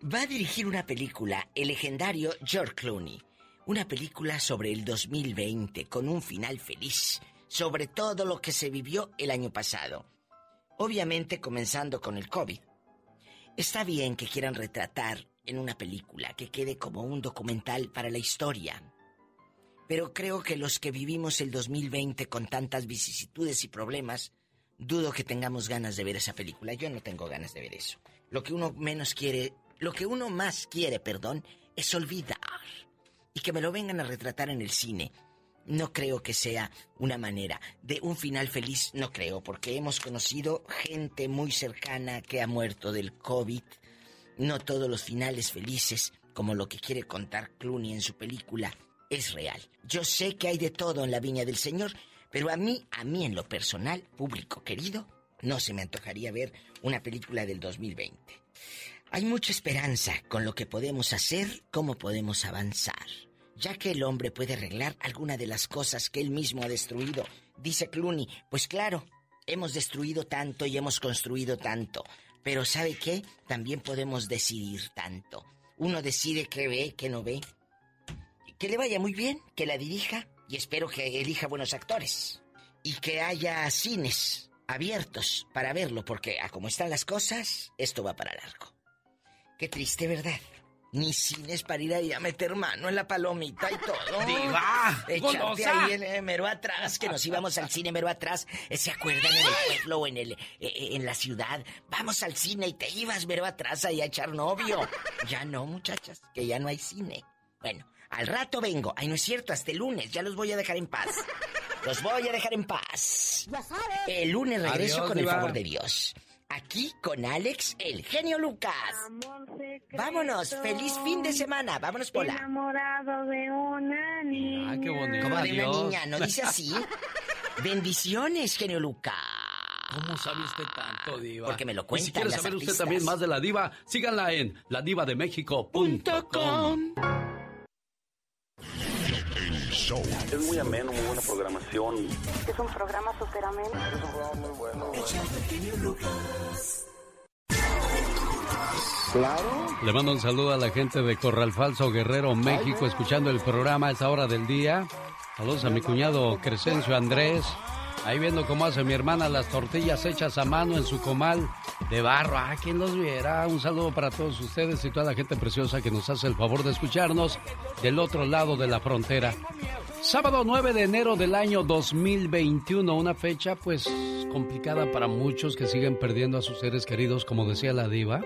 Va a dirigir una película, el legendario George Clooney. Una película sobre el 2020, con un final feliz, sobre todo lo que se vivió el año pasado. Obviamente comenzando con el COVID. Está bien que quieran retratar en una película que quede como un documental para la historia. Pero creo que los que vivimos el 2020 con tantas vicisitudes y problemas, dudo que tengamos ganas de ver esa película. Yo no tengo ganas de ver eso. Lo que uno menos quiere, lo que uno más quiere, perdón, es olvidar. Y que me lo vengan a retratar en el cine. No creo que sea una manera de un final feliz, no creo, porque hemos conocido gente muy cercana que ha muerto del COVID. No todos los finales felices, como lo que quiere contar Clooney en su película, es real. Yo sé que hay de todo en la viña del Señor, pero a mí, a mí en lo personal, público querido, no se me antojaría ver una película del 2020. Hay mucha esperanza con lo que podemos hacer, cómo podemos avanzar, ya que el hombre puede arreglar alguna de las cosas que él mismo ha destruido. Dice Clooney, pues claro, hemos destruido tanto y hemos construido tanto, pero ¿sabe qué? También podemos decidir tanto. Uno decide qué ve, qué no ve. Que le vaya muy bien, que la dirija y espero que elija buenos actores. Y que haya cines abiertos para verlo, porque a como están las cosas, esto va para largo. Qué triste, ¿verdad? Ni cines para ir ahí a meter mano en la palomita y todo. ¡Diva! Echarte ¡Golosa! ahí en el mero atrás, que nos íbamos al cine mero atrás. ¿Se acuerdan en el pueblo o en, el, eh, en la ciudad? Vamos al cine y te ibas mero atrás ahí a echar novio. Ya no, muchachas, que ya no hay cine. Bueno, al rato vengo. Ay, no es cierto, hasta el lunes. Ya los voy a dejar en paz. Los voy a dejar en paz. El lunes regreso Adiós, con Diva. el favor de Dios. Aquí con Alex, el genio Lucas. Vámonos, feliz fin de semana. Vámonos, Pola. Enamorado de una niña. Ah, qué bonito. Como de una niña, ¿no dice así? Bendiciones, genio Lucas. ¿Cómo sabe usted tanto, Diva? Porque me lo Y si cuentan quiere las saber usted también más de la Diva, síganla en ladivademexico.com. Show. Es muy ameno, muy buena programación. Es un programa súper ameno. Es un programa muy bueno. Claro. Le mando un saludo a la gente de Corral Falso Guerrero, México, escuchando el programa a esta hora del día. Saludos a mi cuñado Crescencio Andrés. Ahí viendo cómo hace mi hermana las tortillas hechas a mano en su comal de barro. Ah, quien los viera. Un saludo para todos ustedes y toda la gente preciosa que nos hace el favor de escucharnos del otro lado de la frontera. Sábado 9 de enero del año 2021, una fecha pues complicada para muchos que siguen perdiendo a sus seres queridos, como decía la diva,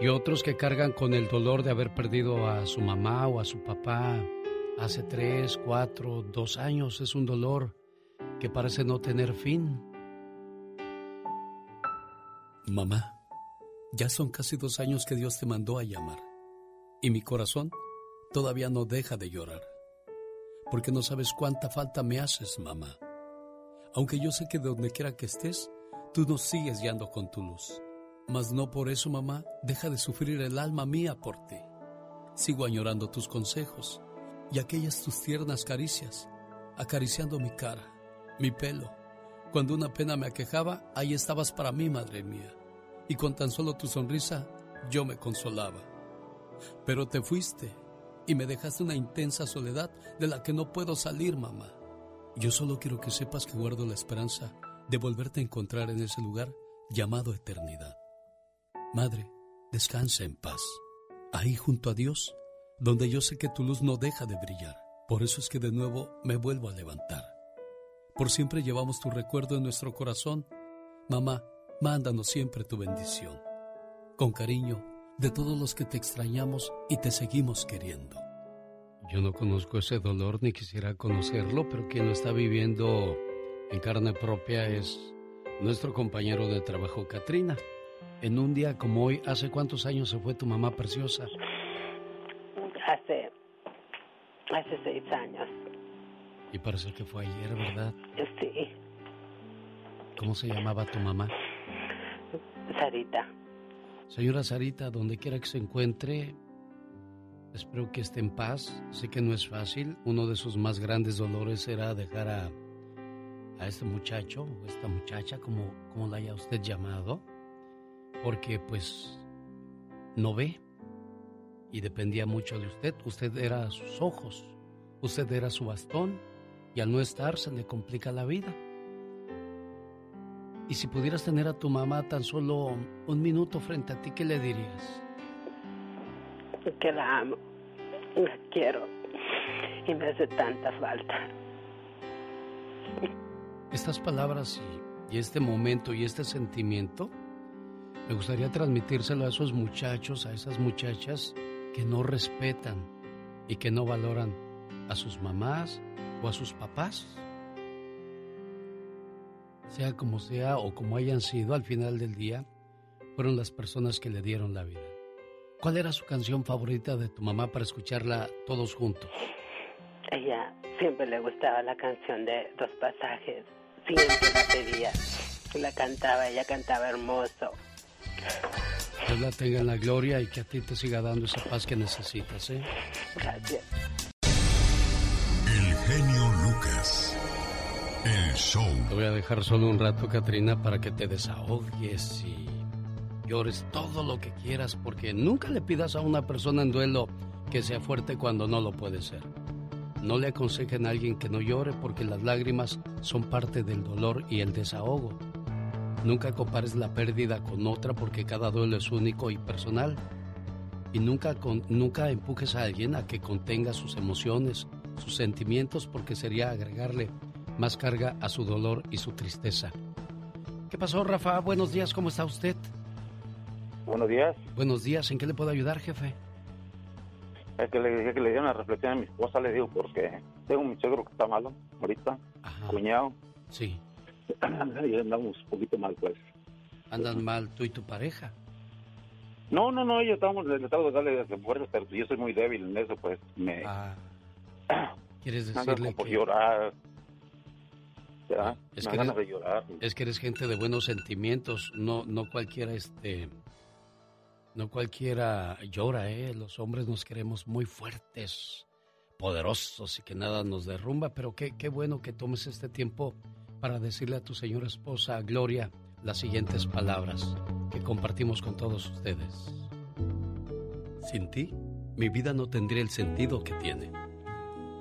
y otros que cargan con el dolor de haber perdido a su mamá o a su papá hace tres, cuatro, dos años. Es un dolor que parece no tener fin. Mamá, ya son casi dos años que Dios te mandó a llamar, y mi corazón todavía no deja de llorar porque no sabes cuánta falta me haces, mamá. Aunque yo sé que donde quiera que estés, tú nos sigues guiando con tu luz. Mas no por eso, mamá, deja de sufrir el alma mía por ti. Sigo añorando tus consejos y aquellas tus tiernas caricias, acariciando mi cara, mi pelo. Cuando una pena me aquejaba, ahí estabas para mí, madre mía. Y con tan solo tu sonrisa, yo me consolaba. Pero te fuiste y me dejaste una intensa soledad de la que no puedo salir, mamá. Yo solo quiero que sepas que guardo la esperanza de volverte a encontrar en ese lugar llamado eternidad. Madre, descansa en paz, ahí junto a Dios, donde yo sé que tu luz no deja de brillar. Por eso es que de nuevo me vuelvo a levantar. Por siempre llevamos tu recuerdo en nuestro corazón. Mamá, mándanos siempre tu bendición. Con cariño, de todos los que te extrañamos y te seguimos queriendo. Yo no conozco ese dolor ni quisiera conocerlo, pero quien lo está viviendo en carne propia es nuestro compañero de trabajo, Katrina. En un día como hoy, ¿hace cuántos años se fue tu mamá preciosa? Hace, hace seis años. Y parece que fue ayer, ¿verdad? Sí. ¿Cómo se llamaba tu mamá? Sarita. Señora Sarita, donde quiera que se encuentre, espero que esté en paz. Sé que no es fácil. Uno de sus más grandes dolores era dejar a, a este muchacho o esta muchacha, como, como la haya usted llamado, porque pues no ve y dependía mucho de usted. Usted era sus ojos, usted era su bastón y al no estar se le complica la vida. Y si pudieras tener a tu mamá tan solo un minuto frente a ti, ¿qué le dirías? Que la amo, la quiero y me hace tanta falta. Estas palabras y, y este momento y este sentimiento, me gustaría transmitírselo a esos muchachos, a esas muchachas que no respetan y que no valoran a sus mamás o a sus papás sea como sea o como hayan sido, al final del día, fueron las personas que le dieron la vida. ¿Cuál era su canción favorita de tu mamá para escucharla todos juntos? Ella siempre le gustaba la canción de Dos Pasajes. Siempre la pedía. La cantaba, ella cantaba hermoso. Dios la tenga en la gloria y que a ti te siga dando esa paz que necesitas, ¿eh? Gracias. Genio Lucas. El show. Te voy a dejar solo un rato, Katrina, para que te desahogues y llores todo lo que quieras, porque nunca le pidas a una persona en duelo que sea fuerte cuando no lo puede ser. No le aconsejen a alguien que no llore porque las lágrimas son parte del dolor y el desahogo. Nunca compares la pérdida con otra porque cada duelo es único y personal. Y nunca, nunca empujes a alguien a que contenga sus emociones, sus sentimientos, porque sería agregarle más carga a su dolor y su tristeza. ¿Qué pasó, Rafa? Buenos días, ¿cómo está usted? Buenos días. Buenos días, ¿en qué le puedo ayudar, jefe? Es que le dije que le dieron una reflexión a mi esposa, le digo, porque tengo un suegro que está malo ahorita, cuñado. Sí. y andamos un poquito mal, pues. ¿Andan mal tú y tu pareja? No, no, no, yo estamos, le de darle pero yo soy muy débil en eso, pues me... Ah. ¿Quieres decirle por que- llorar. Ya, Es que, eres, de llorar. es que eres gente de buenos sentimientos, no, no cualquiera este, no cualquiera llora, eh. Los hombres nos queremos muy fuertes, poderosos y que nada nos derrumba, pero qué, qué bueno que tomes este tiempo para decirle a tu señora esposa Gloria las siguientes palabras que compartimos con todos ustedes. Sin ti, mi vida no tendría el sentido que tiene.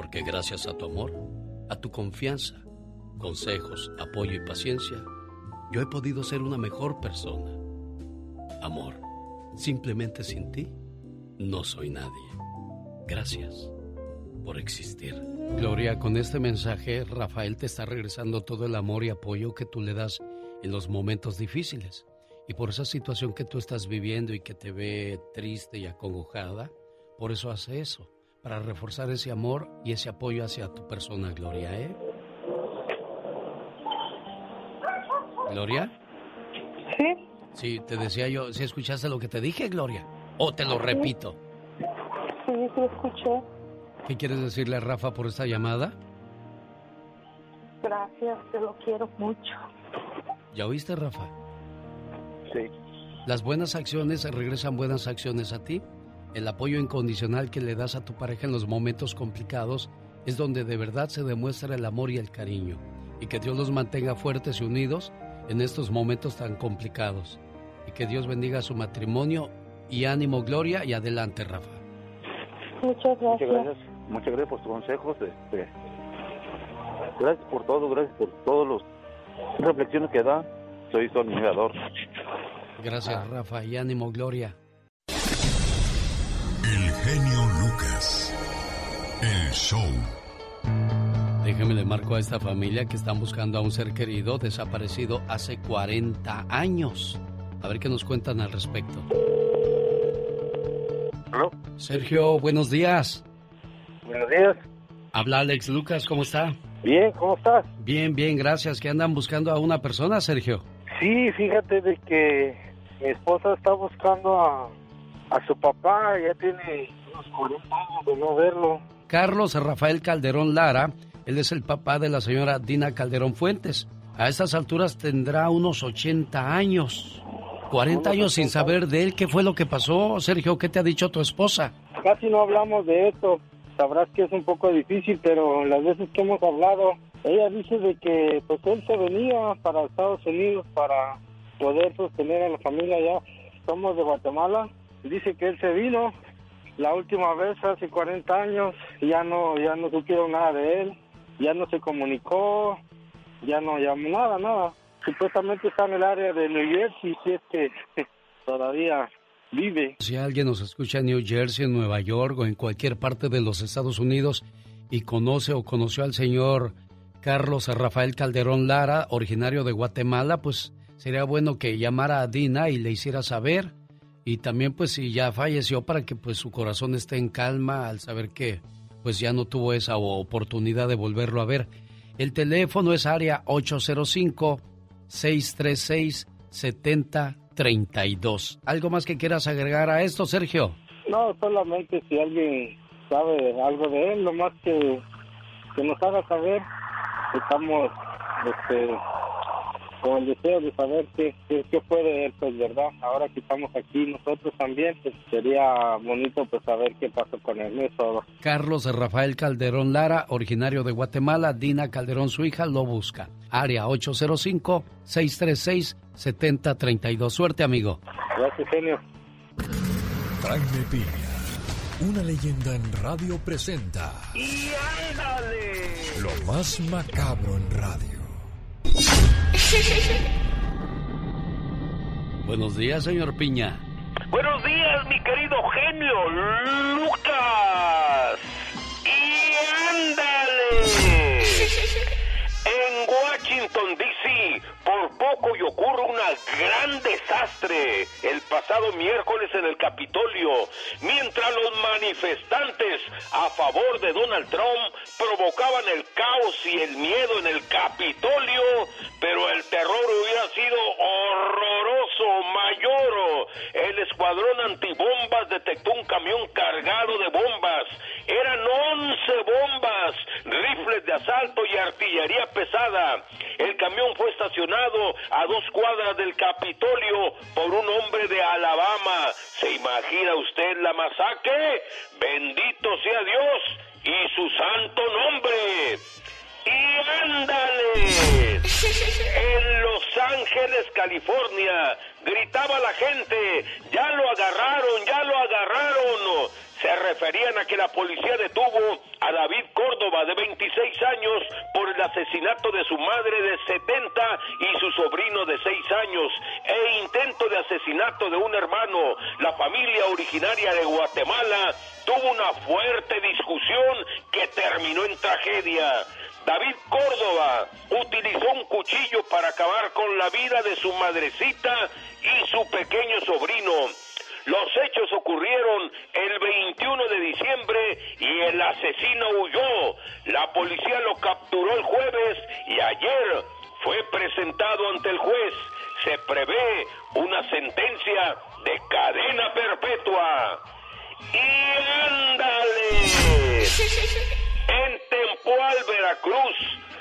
porque gracias a tu amor, a tu confianza, consejos, apoyo y paciencia, yo he podido ser una mejor persona. Amor, simplemente sin ti, no soy nadie. Gracias por existir. Gloria, con este mensaje, Rafael te está regresando todo el amor y apoyo que tú le das en los momentos difíciles. Y por esa situación que tú estás viviendo y que te ve triste y acongojada, por eso hace eso, para reforzar ese amor y ese apoyo hacia tu persona, Gloria, ¿eh? ¿Gloria? Sí. Sí, te decía yo, si escuchaste lo que te dije, Gloria? O te lo repito. Sí, sí, escuché. ¿Qué quieres decirle a Rafa por esta llamada? Gracias, te lo quiero mucho. ¿Ya oíste, Rafa? Sí. Las buenas acciones regresan buenas acciones a ti. El apoyo incondicional que le das a tu pareja en los momentos complicados es donde de verdad se demuestra el amor y el cariño. Y que Dios los mantenga fuertes y unidos en estos momentos tan complicados. Y que Dios bendiga su matrimonio y ánimo, Gloria, y adelante, Rafa. Muchas gracias. Muchas gracias, muchas gracias por tus consejos. Este, gracias por todo, gracias por todas las reflexiones que da. Soy su admirador. Gracias, Rafa, y ánimo, Gloria. Genio Lucas. El show. Déjeme le marco a esta familia que están buscando a un ser querido desaparecido hace 40 años. A ver qué nos cuentan al respecto. ¿Aló? Sergio, buenos días. Buenos días. Habla Alex Lucas, ¿cómo está? Bien, ¿cómo estás? Bien, bien, gracias. ¿Que andan buscando a una persona, Sergio? Sí, fíjate de que mi esposa está buscando a, a su papá, ya tiene unos 40 años de no verlo. Carlos Rafael Calderón Lara, él es el papá de la señora Dina Calderón Fuentes. A estas alturas tendrá unos 80 años. 40 años sin saber de él. ¿Qué fue lo que pasó, Sergio? ¿Qué te ha dicho tu esposa? Casi no hablamos de esto. Sabrás que es un poco difícil, pero las veces que hemos hablado, ella dice de que pues él se venía para Estados Unidos para poder sostener a la familia allá. Somos de Guatemala. Dice que él se vino la última vez hace 40 años, ya no ya no supieron nada de él, ya no se comunicó, ya no llamó nada, nada. Supuestamente está en el área de New Jersey, si es que todavía vive. Si alguien nos escucha en New Jersey, en Nueva York o en cualquier parte de los Estados Unidos y conoce o conoció al señor Carlos Rafael Calderón Lara, originario de Guatemala, pues sería bueno que llamara a Dina y le hiciera saber. Y también pues si ya falleció para que pues su corazón esté en calma al saber que pues ya no tuvo esa oportunidad de volverlo a ver. El teléfono es área 805-636-7032. ¿Algo más que quieras agregar a esto, Sergio? No, solamente si alguien sabe algo de él, lo más que, que nos haga saber, estamos este, con el deseo de saber qué, qué, qué fue de él, pues, ¿verdad? Ahora que estamos aquí nosotros también, pues sería bonito pues saber qué pasó con él, eso. Carlos Rafael Calderón Lara, originario de Guatemala, Dina Calderón, su hija, lo busca. Área 805-636-7032. Suerte, amigo. Gracias, genio. Jaime Piña, una leyenda en radio presenta ¡Y ándale! lo más macabro en radio. Buenos días, señor Piña. Buenos días, mi querido genio Lucas. Y ocurre un gran desastre el pasado miércoles en el Capitolio, mientras los manifestantes a favor de Donald Trump provocaban el caos y el miedo en el Capitolio, pero el terror hubiera sido horroroso, mayor. El escuadrón antibombas detectó un camión cargado de bombas. Eran 11 bombas, de asalto y artillería pesada. El camión fue estacionado a dos cuadras del Capitolio por un hombre de Alabama. ¿Se imagina usted la masacre? Bendito sea Dios y su santo nombre. Y ándale. En Los Ángeles, California, gritaba la gente, ya lo agarraron, ya lo agarraron. Se referían a que la policía detuvo a David Córdoba, de 26 años, por el asesinato de su madre de 70 y su sobrino de 6 años, e intento de asesinato de un hermano. La familia originaria de Guatemala tuvo una fuerte discusión que terminó en tragedia. David Córdoba utilizó un cuchillo para acabar con la vida de su madrecita y su pequeño sobrino. Los hechos ocurrieron el 21 de diciembre y el asesino huyó. La policía lo capturó el jueves y ayer fue presentado ante el juez. Se prevé una sentencia de cadena perpetua. Y ándale. En Tempoal, Veracruz,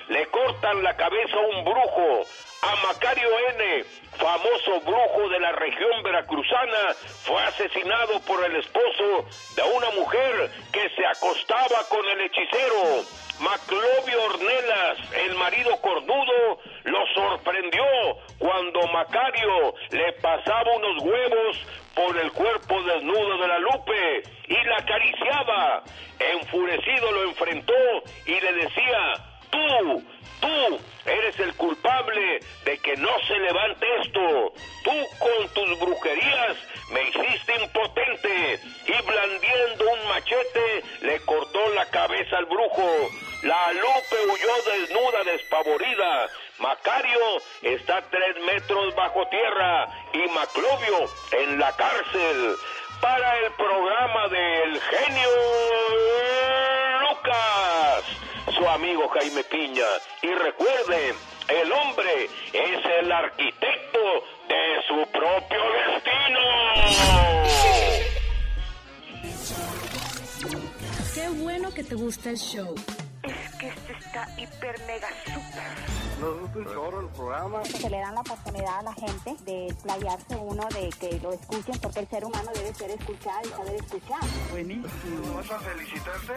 le cortan la cabeza a un brujo. A Macario N., famoso brujo de la región veracruzana, fue asesinado por el esposo de una mujer que se acostaba con el hechicero. Maclovio Ornelas, el marido cornudo, lo sorprendió cuando Macario le pasaba unos huevos por el cuerpo desnudo de la Lupe y la acariciaba. Enfurecido lo enfrentó y le decía, tú, tú eres el culpable de que no se levante esto. Tú con tus brujerías me hiciste impotente y blandiendo un machete le cortó la cabeza al brujo. La Lupe huyó desnuda, despavorida. Macario está tres metros bajo tierra y Maclovio en la cárcel. Para el programa del genio Lucas, su amigo Jaime Piña. Y recuerden, el hombre es el arquitecto de su propio destino. Qué bueno que te gusta el show. Es que este está hiper mega super. Nos gusta un chorro el programa. Se le dan la oportunidad a la gente de explayarse uno, de que lo escuchen, porque el ser humano debe ser escuchado y saber escuchar. Buenísimo. ¿Vas a felicitarte?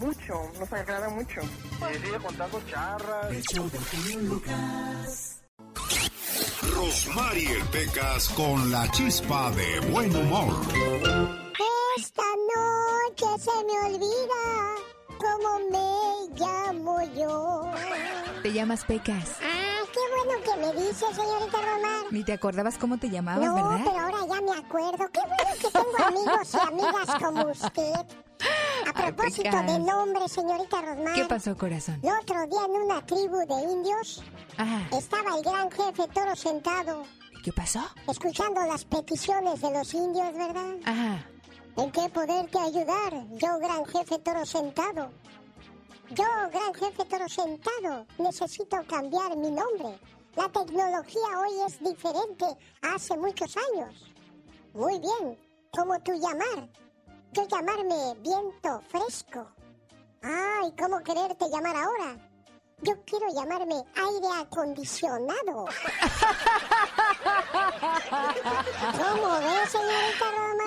Mucho, nos agrada mucho. Y sigue contando charras. El show genio Lucas. Rosmarie Pecas con la chispa de buen humor. Esta noche se me olvida cómo me llamo yo. Te llamas Pecas. Ah, qué bueno que me dice, señorita Romar. Ni te acordabas cómo te llamabas, no, ¿verdad? pero ahora ya me acuerdo. Qué bueno que tengo amigos y amigas como usted. A propósito Pecas. de nombre, señorita Rosmar. ¿Qué pasó, corazón? El otro día en una tribu de indios Ajá. estaba el gran jefe toro sentado, ¿Qué pasó? escuchando las peticiones de los indios, ¿verdad? Ajá. ¿En qué poderte ayudar, yo gran jefe toro sentado? Yo, gran jefe toro sentado, necesito cambiar mi nombre. La tecnología hoy es diferente a hace muchos años. Muy bien, ¿cómo tú llamar? Yo llamarme viento fresco. Ay, ¿cómo quererte llamar ahora? Yo quiero llamarme aire acondicionado. ¿Cómo ves, señorita Roma?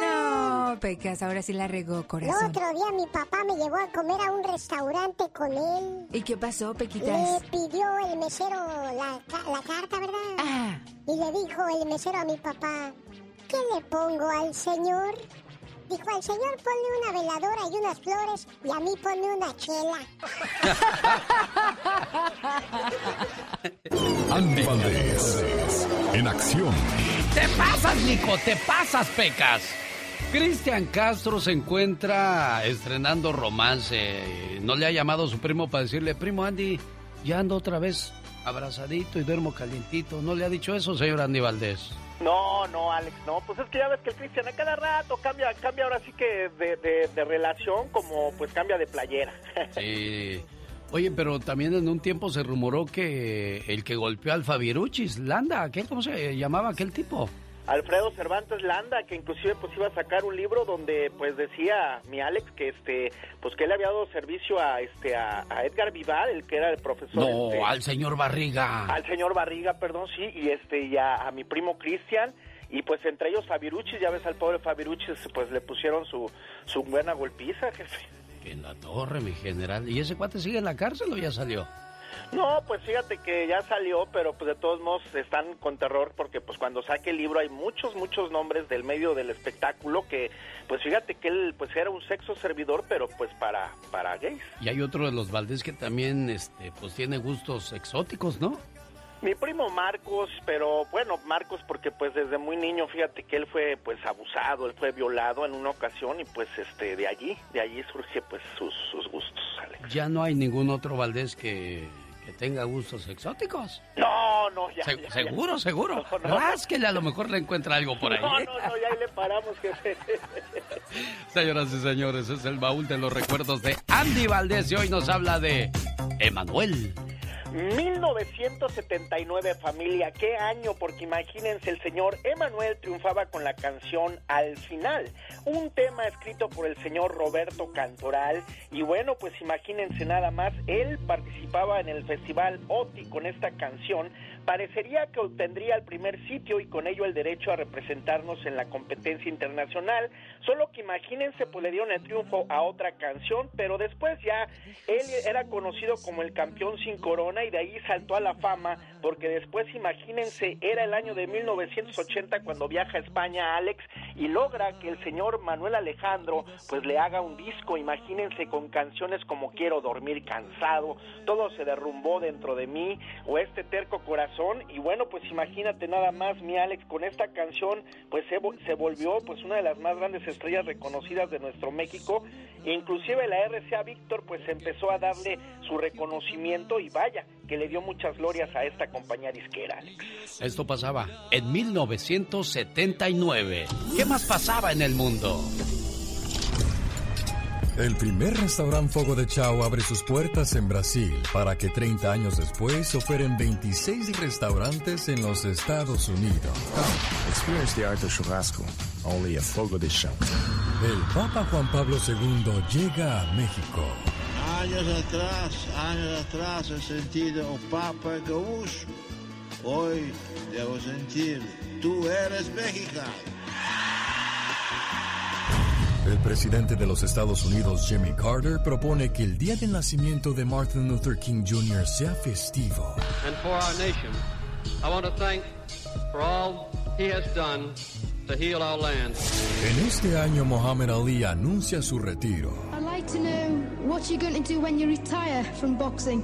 No, Pecas, ahora sí la regó, El corazón. otro día mi papá me llevó a comer a un restaurante con él. ¿Y qué pasó, Le Pequitas? pidió el mesero la, la carta, ¿verdad? Ah. Y le dijo el mesero a mi papá, ¿qué le pongo al señor? Dijo, al señor ponle una veladora y unas flores y a mí ponle una chela. Andy Valdés. En acción. Te pasas, Nico, te pasas, Pecas. Cristian Castro se encuentra estrenando romance. No le ha llamado su primo para decirle, primo Andy, ya ando otra vez abrazadito y duermo calientito. ¿No le ha dicho eso, señor Andy Valdés? No, no, Alex, no. Pues es que ya ves que el Cristian a cada rato cambia, cambia ahora sí que de, de- de relación como pues cambia de playera. Sí. Oye, pero también en un tiempo se rumoró que el que golpeó al Fabiruchis, Landa, ¿qué, ¿cómo se llamaba aquel tipo? Alfredo Cervantes Landa, que inclusive pues iba a sacar un libro donde pues decía mi Alex que este pues que él había dado servicio a este a, a Edgar Vivar, el que era el profesor No, este, al señor Barriga. al señor Barriga, perdón, sí, y este y a, a mi primo Cristian y pues entre ellos Fabiruchis, ya ves al pobre Fabiruchis, pues le pusieron su su buena golpiza, jefe. En la torre, mi general. ¿Y ese cuate sigue en la cárcel o ya salió? No, pues fíjate que ya salió, pero pues de todos modos están con terror porque pues cuando saque el libro hay muchos, muchos nombres del medio del espectáculo que pues fíjate que él pues era un sexo servidor, pero pues para, para gays. Y hay otro de los Valdés que también, este, pues tiene gustos exóticos, ¿no? Mi primo Marcos, pero bueno, Marcos porque pues desde muy niño, fíjate que él fue pues abusado, él fue violado en una ocasión y pues este de allí, de allí surge pues sus, sus gustos, Alex. Ya no hay ningún otro Valdés que, que tenga gustos exóticos. No, no, ya. Se- ya, ya. seguro, seguro. No, no. Rásquele, a lo mejor le encuentra algo por ahí. No, no, no, ya ahí le paramos, jefe. Señoras y señores, es el baúl de los recuerdos de Andy Valdés y hoy nos habla de Emanuel. 1979 familia, qué año, porque imagínense el señor Emanuel triunfaba con la canción Al final, un tema escrito por el señor Roberto Cantoral. Y bueno, pues imagínense nada más, él participaba en el festival OTI con esta canción, parecería que obtendría el primer sitio y con ello el derecho a representarnos en la competencia internacional, solo que imagínense pues le dieron el triunfo a otra canción, pero después ya él era conocido como el campeón sin corona y de ahí saltó a la fama porque después imagínense era el año de 1980 cuando viaja a España Alex y logra que el señor Manuel Alejandro pues le haga un disco, imagínense con canciones como Quiero dormir cansado, todo se derrumbó dentro de mí o este terco corazón y bueno pues imagínate nada más mi Alex con esta canción pues se, volvió pues una de las más grandes estrellas reconocidas de nuestro México e inclusive la RCA Víctor pues empezó a darle su reconocimiento y vaya que le dio muchas glorias a esta compañía disquera, Alex. Esto pasaba en 1979. ¿Qué más pasaba en el mundo? El primer restaurante Fogo de Chao abre sus puertas en Brasil para que 30 años después operen 26 restaurantes en los Estados Unidos. Experience the art of churrasco, only a Fogo de Chao. El Papa Juan Pablo II llega a México. Años atrás, años atrás he sentido o Papa gaúcho. Hoy debo sentir, tú eres mexicano. El presidente de los Estados Unidos, Jimmy Carter, propone que el día del nacimiento de Martin Luther King Jr. sea festivo. And for our nation, I want to thank for all he has done to heal our land. En este año, Muhammad Ali anuncia su retiro. I'd like to know what you're going to do when you retire from boxing.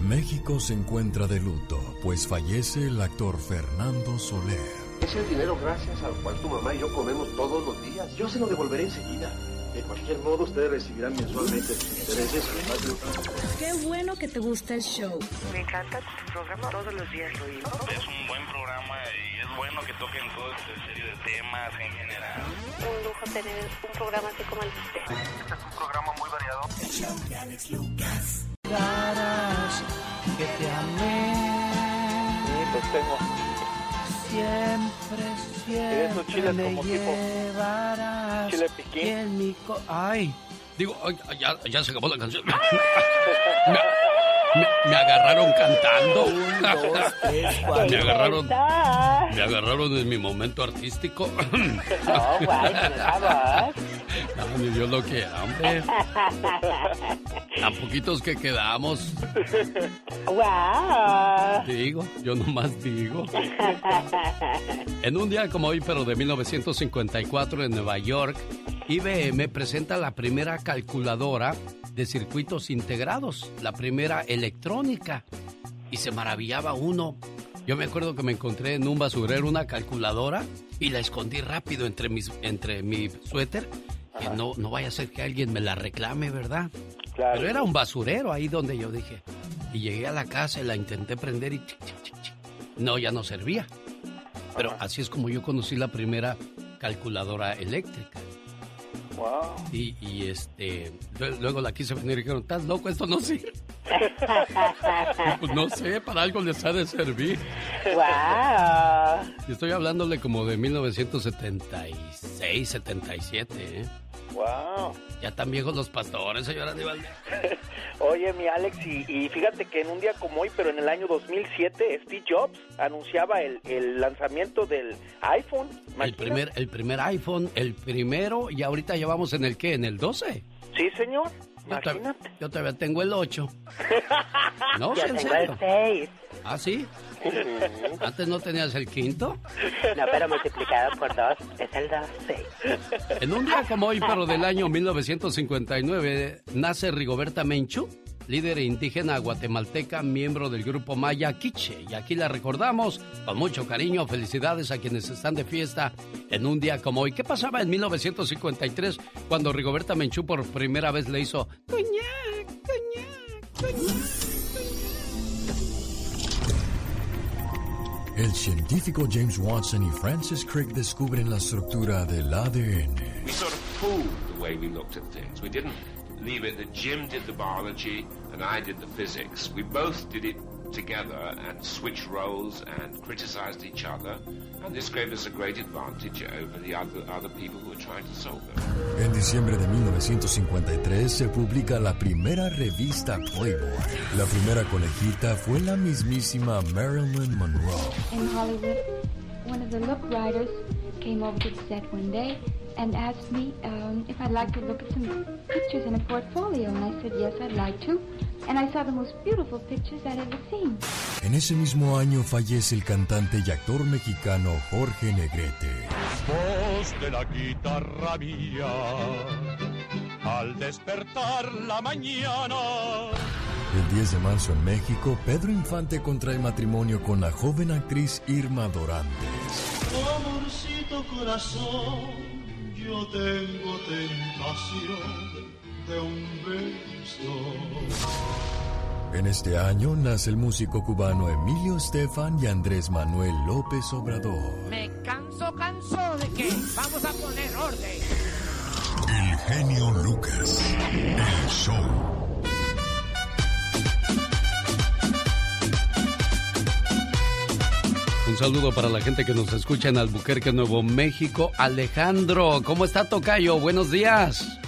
México se encuentra de luto, pues fallece el actor Fernando Soler. Es el dinero gracias al cual tu mamá y yo comemos todos los días. Yo se lo devolveré enseguida. De cualquier modo, ustedes recibirán mensualmente sus intereses. Qué bueno que te gusta el show. Me encanta tu programa, todos los días lo oigo. Es un buen programa y es bueno que toquen todo este serie de temas en general. Un lujo tener un programa así como el de usted. Este es un programa muy variado. El show de Alex Lucas. que te amé. Sí, pues tengo. Siempre, siempre sus chiles me como tipo llevarás chile piquín. en mi co- Ay, Digo, ay, ya, ya se acabó la canción. me, agarraron cantando. dos, tres, cuatro. me agarraron. Me agarraron en mi momento artístico. No, guay. No, ni Dios lo que hambre. Tan poquitos que quedamos. ¡Wow! Digo, yo nomás digo. En un día como hoy, pero de 1954 en Nueva York, IBM presenta la primera calculadora de circuitos integrados, la primera electrónica. Y se maravillaba uno. Yo me acuerdo que me encontré en un basurero una calculadora y la escondí rápido entre, mis, entre mi suéter, que no, no vaya a ser que alguien me la reclame, ¿verdad? Pero era un basurero ahí donde yo dije. Y llegué a la casa y la intenté prender y... chic, chic, chic, chic. No, ya no servía. Pero así es como yo conocí la primera calculadora eléctrica. Wow. Y, y, este, lue- luego la quise vender y dijeron, ¿estás loco? Esto no sirve. Pues no sé, para algo les ha de servir. ¡Wow! Y estoy hablándole como de 1976, 77, ¿eh? Wow. Ya tan viejos los pastores, señora Aníbal. Oye, mi Alex, y, y fíjate que en un día como hoy, pero en el año 2007, Steve Jobs anunciaba el, el lanzamiento del iPhone. El primer, el primer iPhone, el primero, y ahorita ya vamos en el qué, en el 12. Sí, señor. Yo, ta- yo todavía tengo el 8. No, Yo ¿en tengo el 6. ¿Ah, sí? ¿Antes no tenías el quinto? No, pero multiplicado por 2 es el 12. En un día como hoy, pero del año 1959, nace Rigoberta Menchú, líder indígena guatemalteca, miembro del grupo Maya Quiche. Y aquí la recordamos con mucho cariño. Felicidades a quienes están de fiesta en un día como hoy. ¿Qué pasaba en 1953 cuando Rigoberta Menchú por primera vez le hizo Coñac, coñac, coñac"? El científico James Watson y Francis Crick descubren la estructura del ADN. We sort of fooled the way we looked at things. We didn't leave it that Jim did the biology and I did the physics. We both did it together and switched roles and criticized each other, and this gave us a great advantage over the other, other people who were trying to solve it. En diciembre de 1953 se publica la primera revista Playboy. La primera conejita fue la mismísima Marilyn Monroe. In Hollywood, one of the look writers came over to the set one day and asked me um, if I'd like to look at some pictures in a portfolio. And I said, yes, I'd like to. And I saw the most beautiful pictures I'd ever seen. En ese mismo año fallece el cantante y actor mexicano Jorge Negrete. Voz de la guitarra mía, al despertar la mañana. El 10 de marzo en México, Pedro Infante contrae matrimonio con la joven actriz Irma Dorantes. Amorcito corazón, yo tengo tentación de un beso. En este año nace el músico cubano Emilio Estefan y Andrés Manuel López Obrador. Me canso, canso de que vamos a poner orden. El genio Lucas. El show. Un saludo para la gente que nos escucha en Albuquerque, Nuevo México. Alejandro, ¿cómo está Tocayo? Buenos días.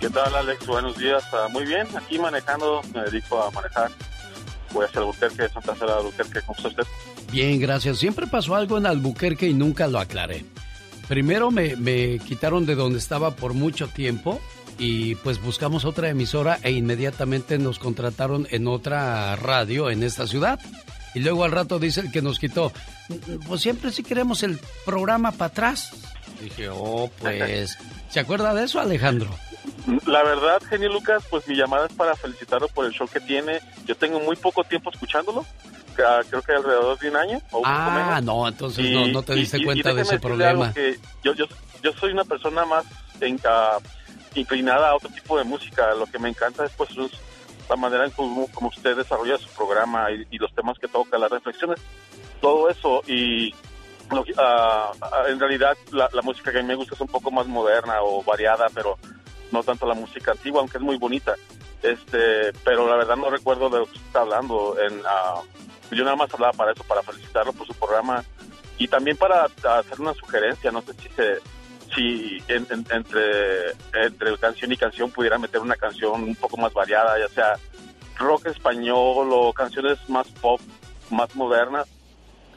¿Qué tal, Alex? Buenos días. Ah, muy bien, aquí manejando, me dedico a manejar. Voy hacia Albuquerque, Santa de Albuquerque. ¿Cómo está usted? Bien, gracias. Siempre pasó algo en Albuquerque y nunca lo aclaré. Primero me, me quitaron de donde estaba por mucho tiempo y pues buscamos otra emisora e inmediatamente nos contrataron en otra radio en esta ciudad. Y luego al rato dice el que nos quitó, pues siempre sí queremos el programa para atrás. Dije, oh, pues, ¿se acuerda de eso, Alejandro? La verdad, genio Lucas, pues mi llamada es para felicitarlo por el show que tiene. Yo tengo muy poco tiempo escuchándolo, creo que alrededor de un año o un poco Ah, menos. no, entonces Y- no, no te diste y- y cuenta de ese problema. que yo, yo, yo soy una persona más en- ah, inclinada a otro tipo de música. Lo que me encanta es pues sus- la manera en como, usted desarrolla su programa y, los temas que toca, las reflexiones, todo eso. Y lo ah, en realidad la, la música que a mí me gusta es un poco más moderna o variada, pero no tanto la música antigua, aunque es muy bonita. Este, pero la verdad no recuerdo de lo que está hablando. En, ah, yo nada más hablaba para eso, para felicitarlo por su programa y también para hacer una sugerencia. No sé si se, si en- en- entre entre canción y canción pudiera meter una canción un poco más variada, ya sea rock español o canciones más pop, más modernas.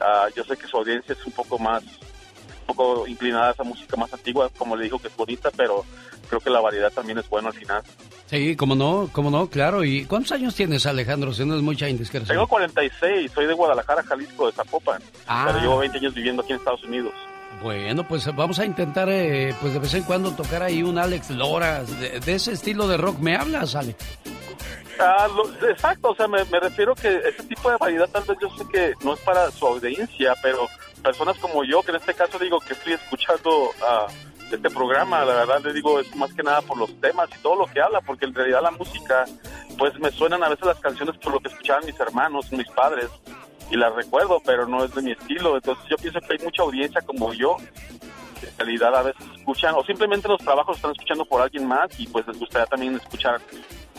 Ah, yo sé que su audiencia es un poco más, un poco inclinada a esa música más antigua, como le digo que es bonita, pero creo que la variedad también es buena al final. Sí, cómo no, cómo no, claro. ¿Y cuántos años tienes, Alejandro? Si no es mucha indiscreción. Tengo 46, soy de Guadalajara, Jalisco, de Zapopan, Ah. pero llevo 20 años viviendo aquí en Estados Unidos. Bueno, pues vamos a intentar, eh, pues de vez en cuando tocar ahí un Alex Lora. De, ese estilo de rock me hablas, Ale. Ah, lo- exacto, o sea, me, me refiero que ese tipo de variedad tal vez yo sé que no es para su audiencia, pero personas como yo, que en este caso digo que estoy escuchando ah, este programa, la verdad le digo es más que nada por los temas y todo lo que habla, porque en realidad la música, pues me suenan a veces las canciones por lo que escuchaban mis hermanos, mis padres, y las recuerdo, pero no es de mi estilo, entonces yo pienso que hay mucha audiencia como yo, que en realidad a veces escuchan, o simplemente los trabajos están escuchando por alguien más, y pues les gustaría también escuchar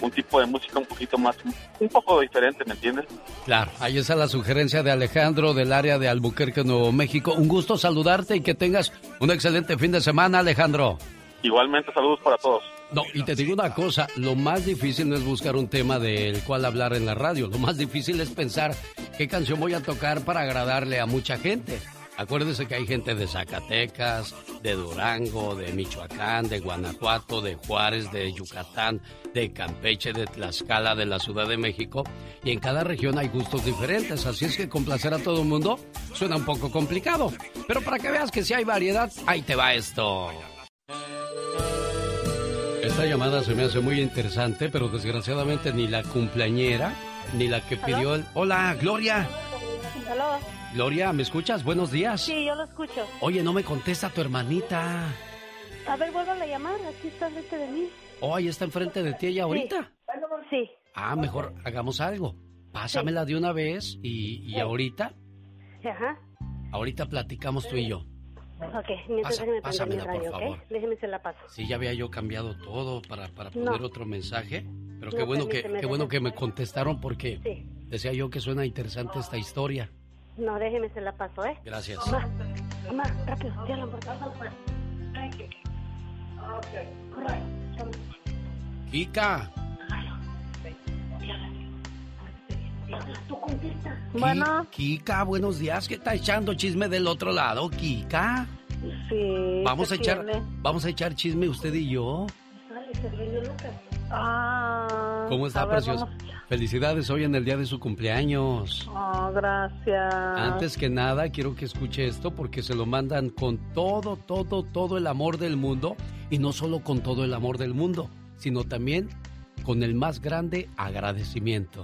un tipo de música un poquito más, un poco diferente, ¿me entiendes? Claro, ahí está la sugerencia de Alejandro del área de Albuquerque, Nuevo México. Un gusto saludarte y que tengas un excelente fin de semana, Alejandro. Igualmente, saludos para todos. No, y te digo una cosa, lo más difícil no es buscar un tema del cual hablar en la radio, lo más difícil es pensar qué canción voy a tocar para agradarle a mucha gente. Acuérdese que hay gente de Zacatecas, de Durango, de Michoacán, de Guanajuato, de Juárez, de Yucatán, de Campeche, de Tlaxcala, de la Ciudad de México, y en cada región hay gustos diferentes, así es que complacer a todo el mundo suena un poco complicado. Pero para que veas que si hay variedad, ahí te va esto. Esta llamada se me hace muy interesante, pero desgraciadamente ni la cumpleañera, ni la que pidió el... Hola, Gloria. Aló. Gloria, ¿me escuchas? Buenos días. Sí, yo lo escucho. Oye, no me contesta tu hermanita. A ver, vuelvan a llamar. Aquí está frente de mí. Oh, ahí está enfrente de ti ella ahorita. Sí. Ah, mejor hagamos algo. Pásamela de una vez y, y Sí. ahorita, Ajá. ahorita platicamos tú y yo. Ok, mientras Pasa- déjeme pásamela, por radio, favor. ¿ok? Déjeme se la paso. Sí, ya había yo cambiado todo para, para No. poner otro mensaje. Pero qué No, bueno que permíteme, qué bueno que me contestaron porque Sí. decía yo que suena interesante esta historia. No, déjeme se la paso, ¿eh? Gracias. Mamá, mamá, rápido, ya la puerta. Kika, Tú contesta. Ki- Kika, buenos días. ¿Qué está echando chisme del otro lado, Kika? Sí. Vamos a ¿qué echar tiene? vamos a echar chisme usted y yo. Lucas. Ah. ¿Cómo está, ver, precioso? vamos. Felicidades hoy en el día de su cumpleaños. Oh, gracias. Antes que nada, quiero que escuche esto porque se lo mandan con todo, todo, todo el amor del mundo. Y no solo con todo el amor del mundo, sino también con el más grande agradecimiento.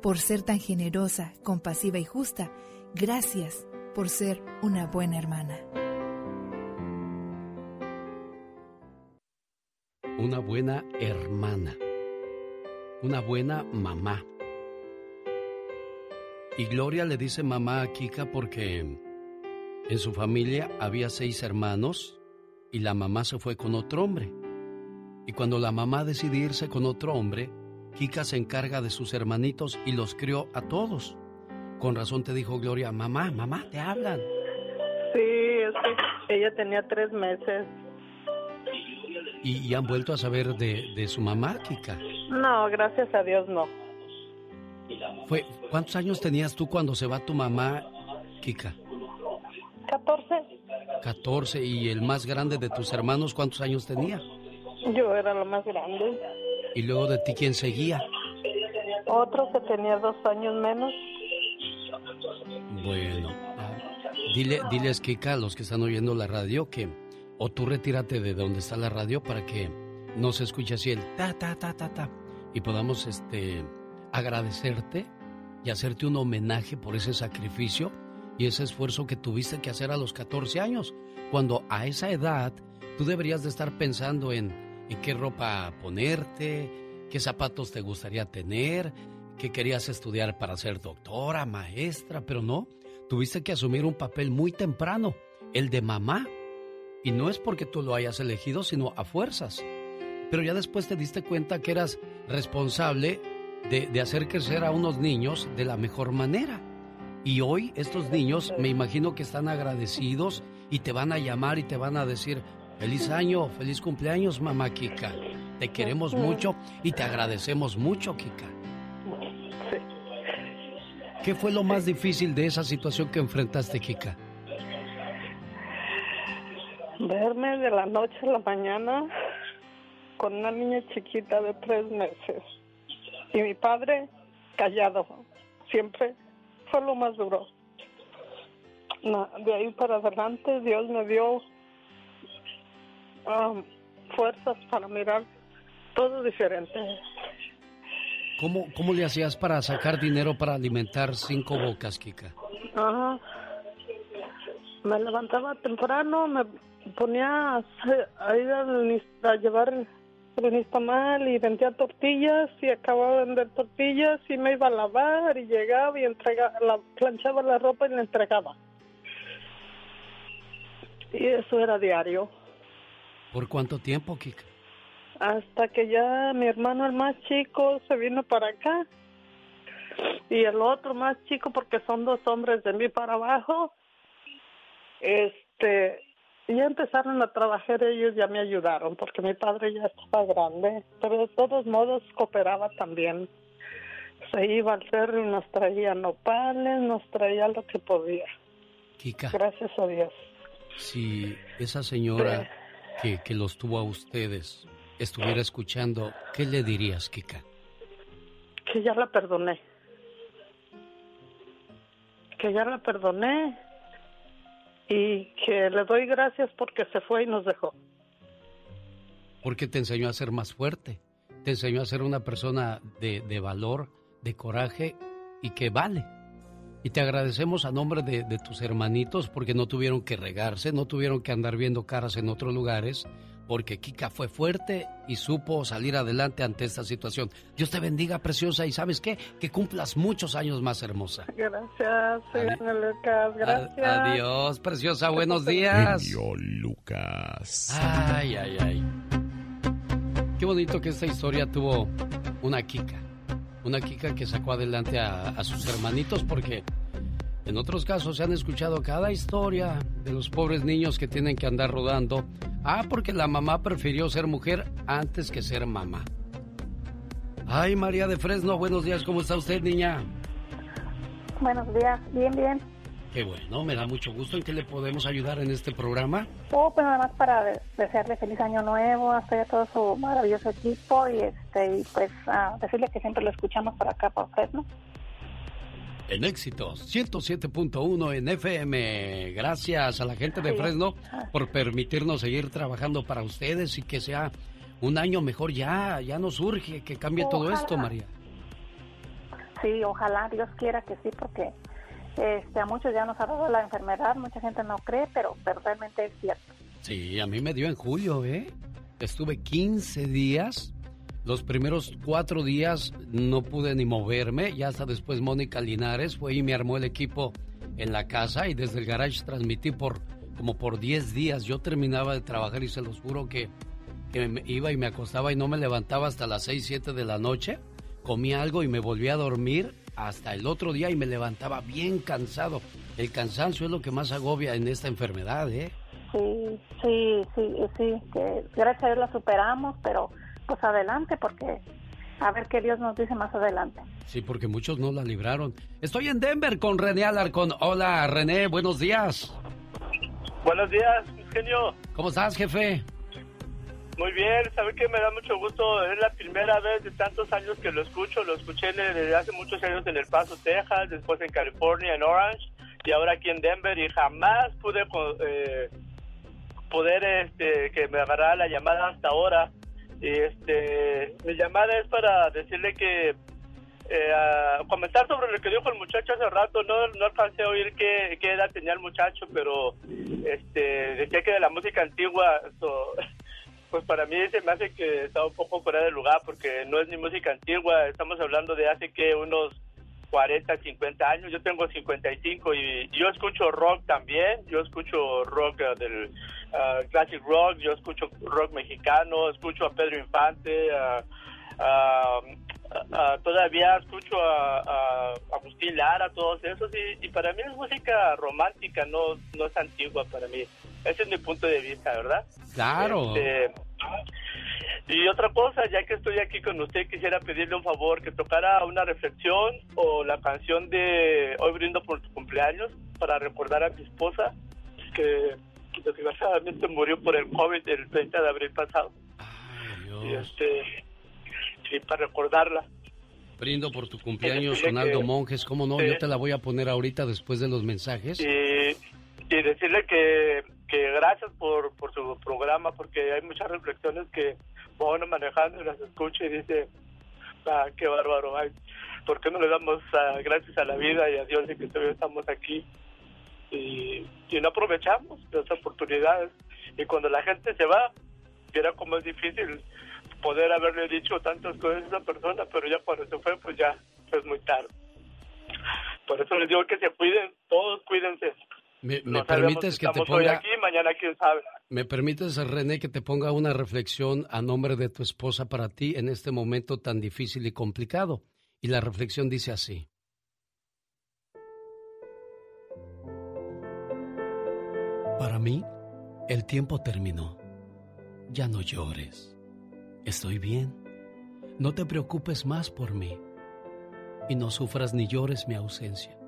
Por ser tan generosa, compasiva y justa, gracias por ser una buena hermana. Una buena hermana. Una buena mamá. Y Gloria le dice mamá a Kika porque en su familia había seis hermanos y la mamá se fue con otro hombre. Y cuando la mamá decidió irse con otro hombre, Kika se encarga de sus hermanitos y los crió a todos. Con razón te dijo Gloria, mamá, mamá, te hablan. Sí, es que ella tenía tres meses. Y, y han vuelto a saber de, de su mamá, Kika. No, gracias a Dios no. Fue, ¿Cuántos años tenías tú cuando se va tu mamá, Kika? 14. 14. ¿Y el más grande de tus hermanos cuántos años tenía? Yo era la más grande. Y luego de ti, ¿quién seguía? Otro que tenía dos años menos. Bueno, ah, dile, diles, Kika, a los que están oyendo la radio, que o tú retírate de donde está la radio para que no se escuche así el ta, ta, ta, ta, ta, y podamos este, agradecerte y hacerte un homenaje por ese sacrificio y ese esfuerzo que tuviste que hacer a los 14 años, cuando a esa edad tú deberías de estar pensando en, en qué ropa ponerte, qué zapatos te gustaría tener, que querías estudiar para ser doctora, maestra, pero no, tuviste que asumir un papel muy temprano, el de mamá. Y no es porque tú lo hayas elegido, sino a fuerzas. Pero ya después te diste cuenta que eras responsable de, de hacer crecer a unos niños de la mejor manera. Y hoy estos niños me imagino que están agradecidos y te van a llamar y te van a decir, feliz año, feliz cumpleaños, mamá Kika. Te queremos mucho y te agradecemos mucho, Kika. ¿Qué fue lo más difícil de esa situación que enfrentaste, Kika? Verme de la noche a la mañana con una niña chiquita de tres meses. Y mi padre callado. Siempre fue lo más duro. No, de ahí para adelante Dios me dio um, fuerzas para mirar todo diferente. ¿Cómo, ¿Cómo le hacías para sacar dinero para alimentar cinco bocas, Kika? Ajá. Me levantaba temprano, me ponía a, a ir nis- a llevar el nistamal y vendía tortillas y acababa de vender tortillas y me iba a lavar y llegaba y entregaba, la, planchaba la ropa y la entregaba. Y eso era diario. ¿Por cuánto tiempo, Kika? Hasta que ya mi hermano, el más chico, se vino para acá. Y el otro más chico, porque son dos hombres de mí para abajo, este, ya empezaron a trabajar ellos, ya me ayudaron, porque mi padre ya estaba grande, pero de todos modos cooperaba también. Se iba al cerro y nos traía nopales, nos traía lo que podía. Kika, Gracias a Dios. si esa señora que, que los tuvo a ustedes estuviera escuchando, ¿qué le dirías, Kika? que ya la perdoné. Que ya la perdoné y que le doy gracias porque se fue y nos dejó. Porque te enseñó a ser más fuerte, te enseñó a ser una persona de, de valor, de coraje y que vale. Y te agradecemos a nombre de, de, tus hermanitos porque no tuvieron que regarse, no tuvieron que andar viendo caras en otros lugares, porque Kika fue fuerte y supo salir adelante ante esta situación. Dios te bendiga, preciosa, y sabes qué, que cumplas muchos años más hermosa. Gracias, señor Lucas, gracias. adiós, preciosa, buenos días. Genio Lucas. Ay, ay, ay. Qué bonito que esta historia tuvo una Kika una Kika que sacó adelante a, sus hermanitos porque en otros casos se han escuchado cada historia de los pobres niños que tienen que andar rodando. Ah, porque la mamá prefirió ser mujer antes que ser mamá. Ay, María de Fresno, buenos días, ¿cómo está usted, niña? Buenos días, bien, bien. Qué bueno, me da mucho gusto. ¿En qué le podemos ayudar en este programa? Oh, pues nada más para desearle feliz año nuevo a a todo su maravilloso equipo y este y pues decirle que siempre lo escuchamos por acá por Fresno. En éxitos, 107.1 en FM. Gracias a la gente de Fresno por permitirnos seguir trabajando para ustedes y que sea un año mejor ya. Ya nos urge que cambie todo esto, María. Sí, ojalá Dios quiera que sí, porque este, a muchos ya nos ha dado la enfermedad, mucha gente no cree, pero, realmente es cierto. Sí, a mí me dio en julio, ¿eh? Estuve 15 días. Los primeros cuatro días no pude ni moverme. Ya hasta después Mónica Linares fue y me armó el equipo en la casa y desde el garage transmití por como por 10 días. Yo terminaba de trabajar y se los juro que, que iba y me acostaba y no me levantaba hasta las 6, 7 de la noche. Comía algo y me volví a dormir hasta el otro día y me levantaba bien cansado. El cansancio es lo que más agobia en esta enfermedad, ¿eh? Sí, sí, sí, sí, que gracias a Dios la superamos, pero pues adelante porque a ver qué Dios nos dice más adelante. Sí, porque muchos no la libraron. Estoy en Denver con René Alarcón. Hola, René, buenos días. Buenos días, genio. ¿Cómo estás, jefe? Muy bien, sabe que me da mucho gusto, es la primera vez de tantos años que lo escucho, lo escuché desde hace muchos años en El Paso, Texas, después en California, en Orange, y ahora aquí en Denver, y jamás pude eh, poder este, que me agarrara la llamada hasta ahora. Y este, mi llamada es para decirle que eh, comentar sobre lo que dijo el muchacho hace rato, no, no alcancé a oír qué, edad tenía el muchacho, pero este decía que de la música antigua, pues para mí se me hace que está un poco fuera de lugar porque no es ni música antigua, estamos hablando de hace que unos 40, 50 años, yo tengo 55 y yo escucho rock también, yo escucho rock uh, del uh, classic rock, yo escucho rock mexicano, escucho a Pedro Infante, todavía escucho a, Agustín Lara, todos esos y, para mí es música romántica, no, no es antigua para mí. Ese es mi punto de vista, ¿verdad? Claro. Este, y otra cosa, ya que estoy aquí con usted, quisiera pedirle un favor, que tocara una reflexión o la canción de Hoy brindo por tu cumpleaños para recordar a mi esposa, que desgraciadamente murió por el COVID el 30 de abril pasado. Y este, sí, para recordarla. Brindo por tu cumpleaños, Ronaldo Monjes, ¿cómo no? Yo te la voy a poner ahorita después de los mensajes. Y, y decirle que que gracias por, por su programa, porque hay muchas reflexiones que uno manejando y las escucha y dice, ah, qué bárbaro, ay, ¿por qué no le damos ah, gracias a la vida y a Dios de que todavía estamos aquí? Y, y no aprovechamos las oportunidades. Y cuando la gente se va, era como es difícil poder haberle dicho tantas cosas a esa persona, pero ya cuando se fue, pues ya es muy tarde. Por eso les digo que se cuiden, todos cuídense. Me, permites que te ponga... aquí, mañana quién sabe. ¿Me permites, René, que te ponga una reflexión a nombre de tu esposa para ti en este momento tan difícil y complicado? Y la reflexión dice así. Para mí, el tiempo terminó. Ya no llores. Estoy bien. No te preocupes más por mí. Y no sufras ni llores mi ausencia.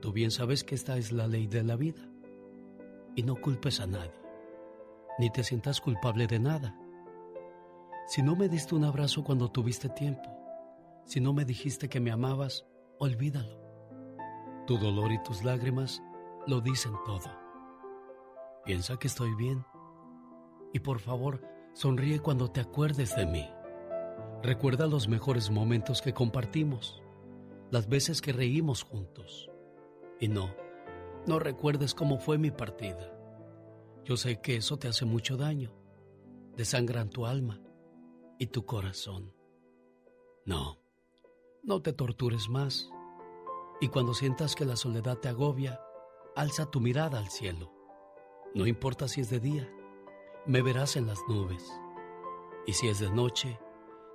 Tú bien sabes que esta es la ley de la vida. Y no culpes a nadie, ni te sientas culpable de nada. Si no me diste un abrazo cuando tuviste tiempo, si no me dijiste que me amabas, olvídalo. Tu dolor y tus lágrimas lo dicen todo. Piensa que estoy bien. Y por favor, sonríe cuando te acuerdes de mí. Recuerda los mejores momentos que compartimos, las veces que reímos juntos. Y no, no recuerdes cómo fue mi partida. Yo sé que eso te hace mucho daño, desangran tu alma y tu corazón. No, no te tortures más. Y cuando sientas que la soledad te agobia, alza tu mirada al cielo. No importa si es de día, me verás en las nubes. Y si es de noche,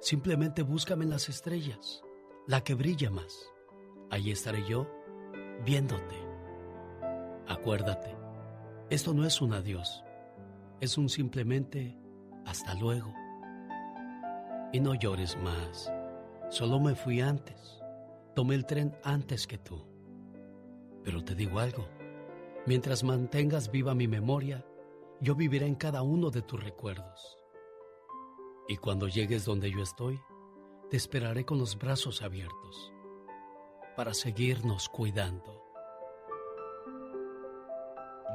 simplemente búscame en las estrellas, la que brilla más. Allí estaré yo, viéndote. Acuérdate, esto no es un adiós, es un simplemente hasta luego. Y no llores más, solo me fui antes. Tomé el tren antes que tú. Pero te digo algo, mientras mantengas viva mi memoria, yo viviré en cada uno de tus recuerdos. Y cuando llegues donde yo estoy, te esperaré con los brazos abiertos para seguirnos cuidando.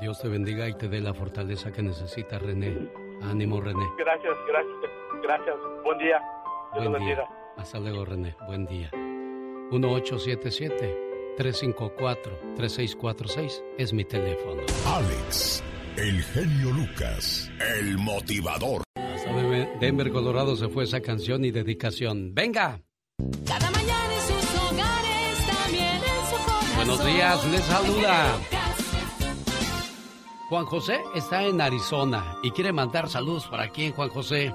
Dios te bendiga y te dé la fortaleza que necesita René. Ánimo, René. Gracias, gracias, gracias. Buen día. Dios Buen día. Hasta luego, René. Buen día. 1877-354-3646 es mi teléfono. Alex, el genio Lucas, el motivador. Hasta Denver, Colorado se fue esa canción y dedicación. ¡Venga! Cada mañana en sus hogares, también en su corazón. Buenos días, les saluda. Juan José está en Arizona y quiere mandar saludos para quién, Juan José.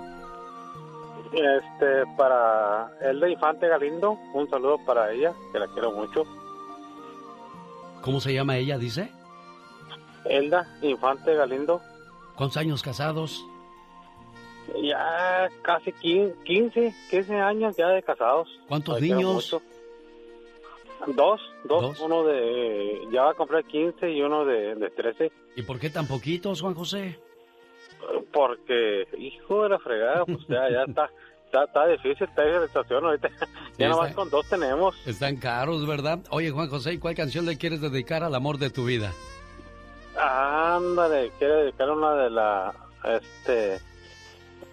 Este, para Elda Infante Galindo, un saludo para ella, que la quiero mucho. ¿Cómo se llama ella, dice? Elda Infante Galindo. ¿Cuántos años casados? Ya casi 15, 15 años ya de casados. ¿Cuántos niños? Dos, dos, uno de, ya va a comprar 15 y uno de, de 13. ¿Y por qué tan poquitos, Juan José? Porque, hijo de la fregada, pues ya, ya está, está, está difícil, está la situación ahorita. ya nomás con dos tenemos. Están caros, ¿verdad? Oye, Juan José, ¿y cuál canción le quieres dedicar al amor de tu vida? Ándale, quiero dedicar una de la, este,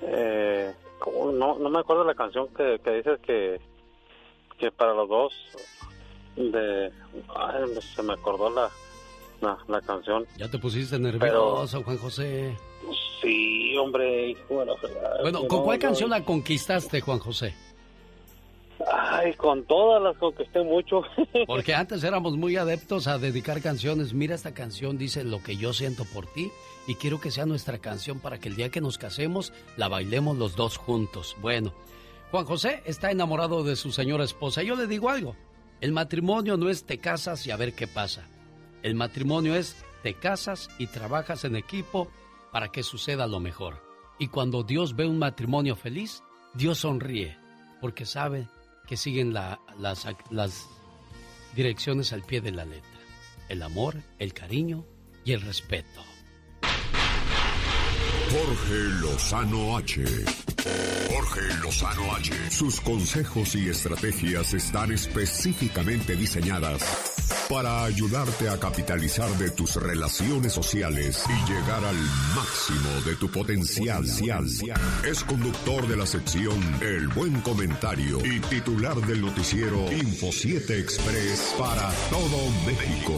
eh, no, no me acuerdo la canción que, que dices que, que para los dos, de, ay, se me acordó la, la, la canción. Ya te pusiste nervioso, Juan José. Sí, hombre, bueno, bueno ¿con cuál canción la conquistaste, Juan José? Ay, con todas las conquisté mucho. Porque antes éramos muy adeptos a dedicar canciones. Mira esta canción, dice lo que yo siento por ti y quiero que sea nuestra canción para que el día que nos casemos la bailemos los dos juntos. Bueno, Juan José está enamorado de su señora esposa. Yo le digo algo, el matrimonio no es te casas y a ver qué pasa. El matrimonio es te casas y trabajas en equipo para que suceda lo mejor. Y cuando Dios ve un matrimonio feliz, Dios sonríe, porque sabe que siguen las, las direcciones al pie de la letra. El amor, el cariño y el respeto. Jorge Lozano H. Jorge Lozano H. Sus consejos y estrategias están específicamente diseñadas para ayudarte a capitalizar de tus relaciones sociales y llegar al máximo de tu potencial. Es conductor de la sección El Buen Comentario y titular del noticiero Info 7 Express para todo México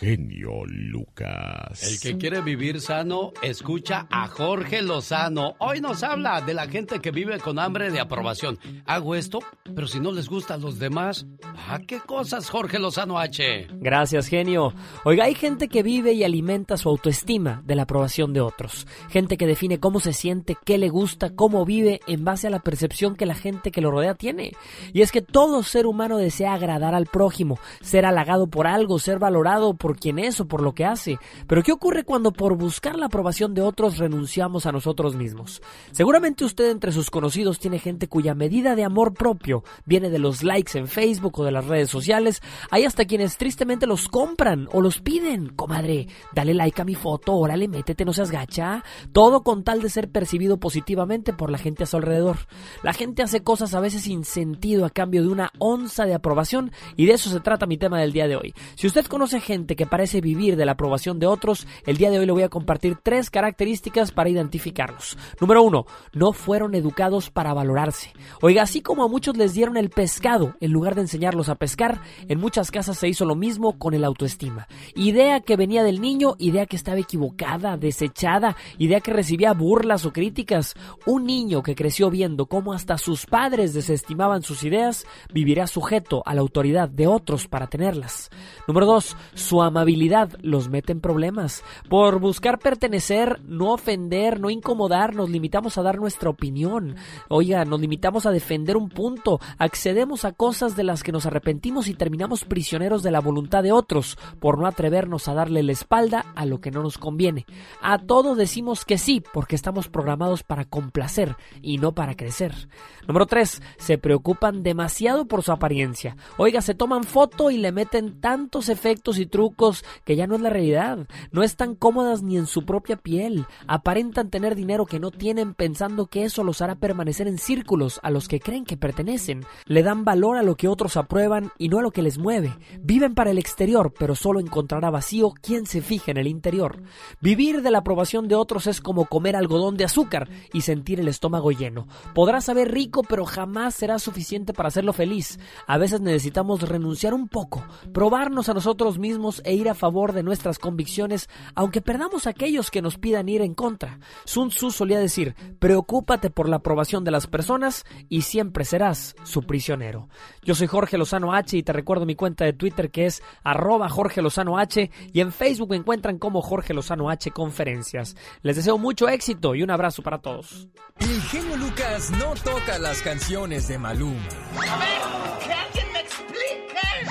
genio Lucas. El que quiere vivir sano, escucha a Jorge Lozano. Hoy nos habla de la gente que vive con hambre de aprobación. Hago esto, pero si no les gusta a los demás, ¿ah, qué cosas, Jorge Lozano H? Gracias, genio. Oiga, hay gente que vive y alimenta su autoestima de la aprobación de otros. Gente que define cómo se siente, qué le gusta, cómo vive en base a la percepción que la gente que lo rodea tiene. Y es que todo ser humano desea agradar al prójimo, ser halagado por algo, ser valorado por por quién es o por lo que hace. Pero ¿qué ocurre cuando por buscar la aprobación de otros renunciamos a nosotros mismos? Seguramente usted entre sus conocidos tiene gente cuya medida de amor propio viene de los likes en Facebook o de las redes sociales. Hay hasta quienes tristemente los compran o los piden. Comadre, dale like a mi foto, órale, métete, no seas gacha. Todo con tal de ser percibido positivamente por la gente a su alrededor. La gente hace cosas a veces sin sentido a cambio de una onza de aprobación y de eso se trata mi tema del día de hoy. Si usted conoce gente que parece vivir de la aprobación de otros, el día de hoy le voy a compartir tres características para identificarlos. Número uno, no fueron educados para valorarse. Oiga, así como a muchos les dieron el pescado en lugar de enseñarlos a pescar, en muchas casas se hizo lo mismo con el autoestima. Idea que venía del niño, idea que estaba equivocada, desechada, idea que recibía burlas o críticas. Un niño que creció viendo cómo hasta sus padres desestimaban sus ideas, vivirá sujeto a la autoridad de otros para tenerlas. Número dos, su amabilidad los mete en problemas. Por buscar pertenecer, no ofender, no incomodar, nos limitamos a dar nuestra opinión. Oiga, nos limitamos a defender un punto, accedemos a cosas de las que nos arrepentimos y terminamos prisioneros de la voluntad de otros por no atrevernos a darle la espalda a lo que no nos conviene. A todo decimos que sí porque estamos programados para complacer y no para crecer. Número 3. Se preocupan demasiado por su apariencia. Oiga, se toman foto y le meten tantos efectos y trucos que ya no es la realidad. No están cómodas ni en su propia piel. Aparentan tener dinero que no tienen pensando que eso los hará permanecer en círculos a los que creen que pertenecen. Le dan valor a lo que otros aprueban y no a lo que les mueve. Viven para el exterior, pero solo encontrará vacío quien se fije en el interior. Vivir de la aprobación de otros es como comer algodón de azúcar y sentir el estómago lleno. Podrá saber rico, pero jamás será suficiente para hacerlo feliz. A veces necesitamos renunciar un poco, probarnos a nosotros mismos e ir a favor de nuestras convicciones, aunque perdamos aquellos que nos pidan ir en contra. Sun Tzu solía decir, preocúpate por la aprobación de las personas y siempre serás su prisionero. Yo soy Jorge Lozano H y te recuerdo mi cuenta de Twitter que es arroba Jorge Lozano H y en Facebook me encuentran como Jorge Lozano H Conferencias. Les deseo mucho éxito y un abrazo para todos. El genio Lucas no toca las canciones de Maluma. A ver,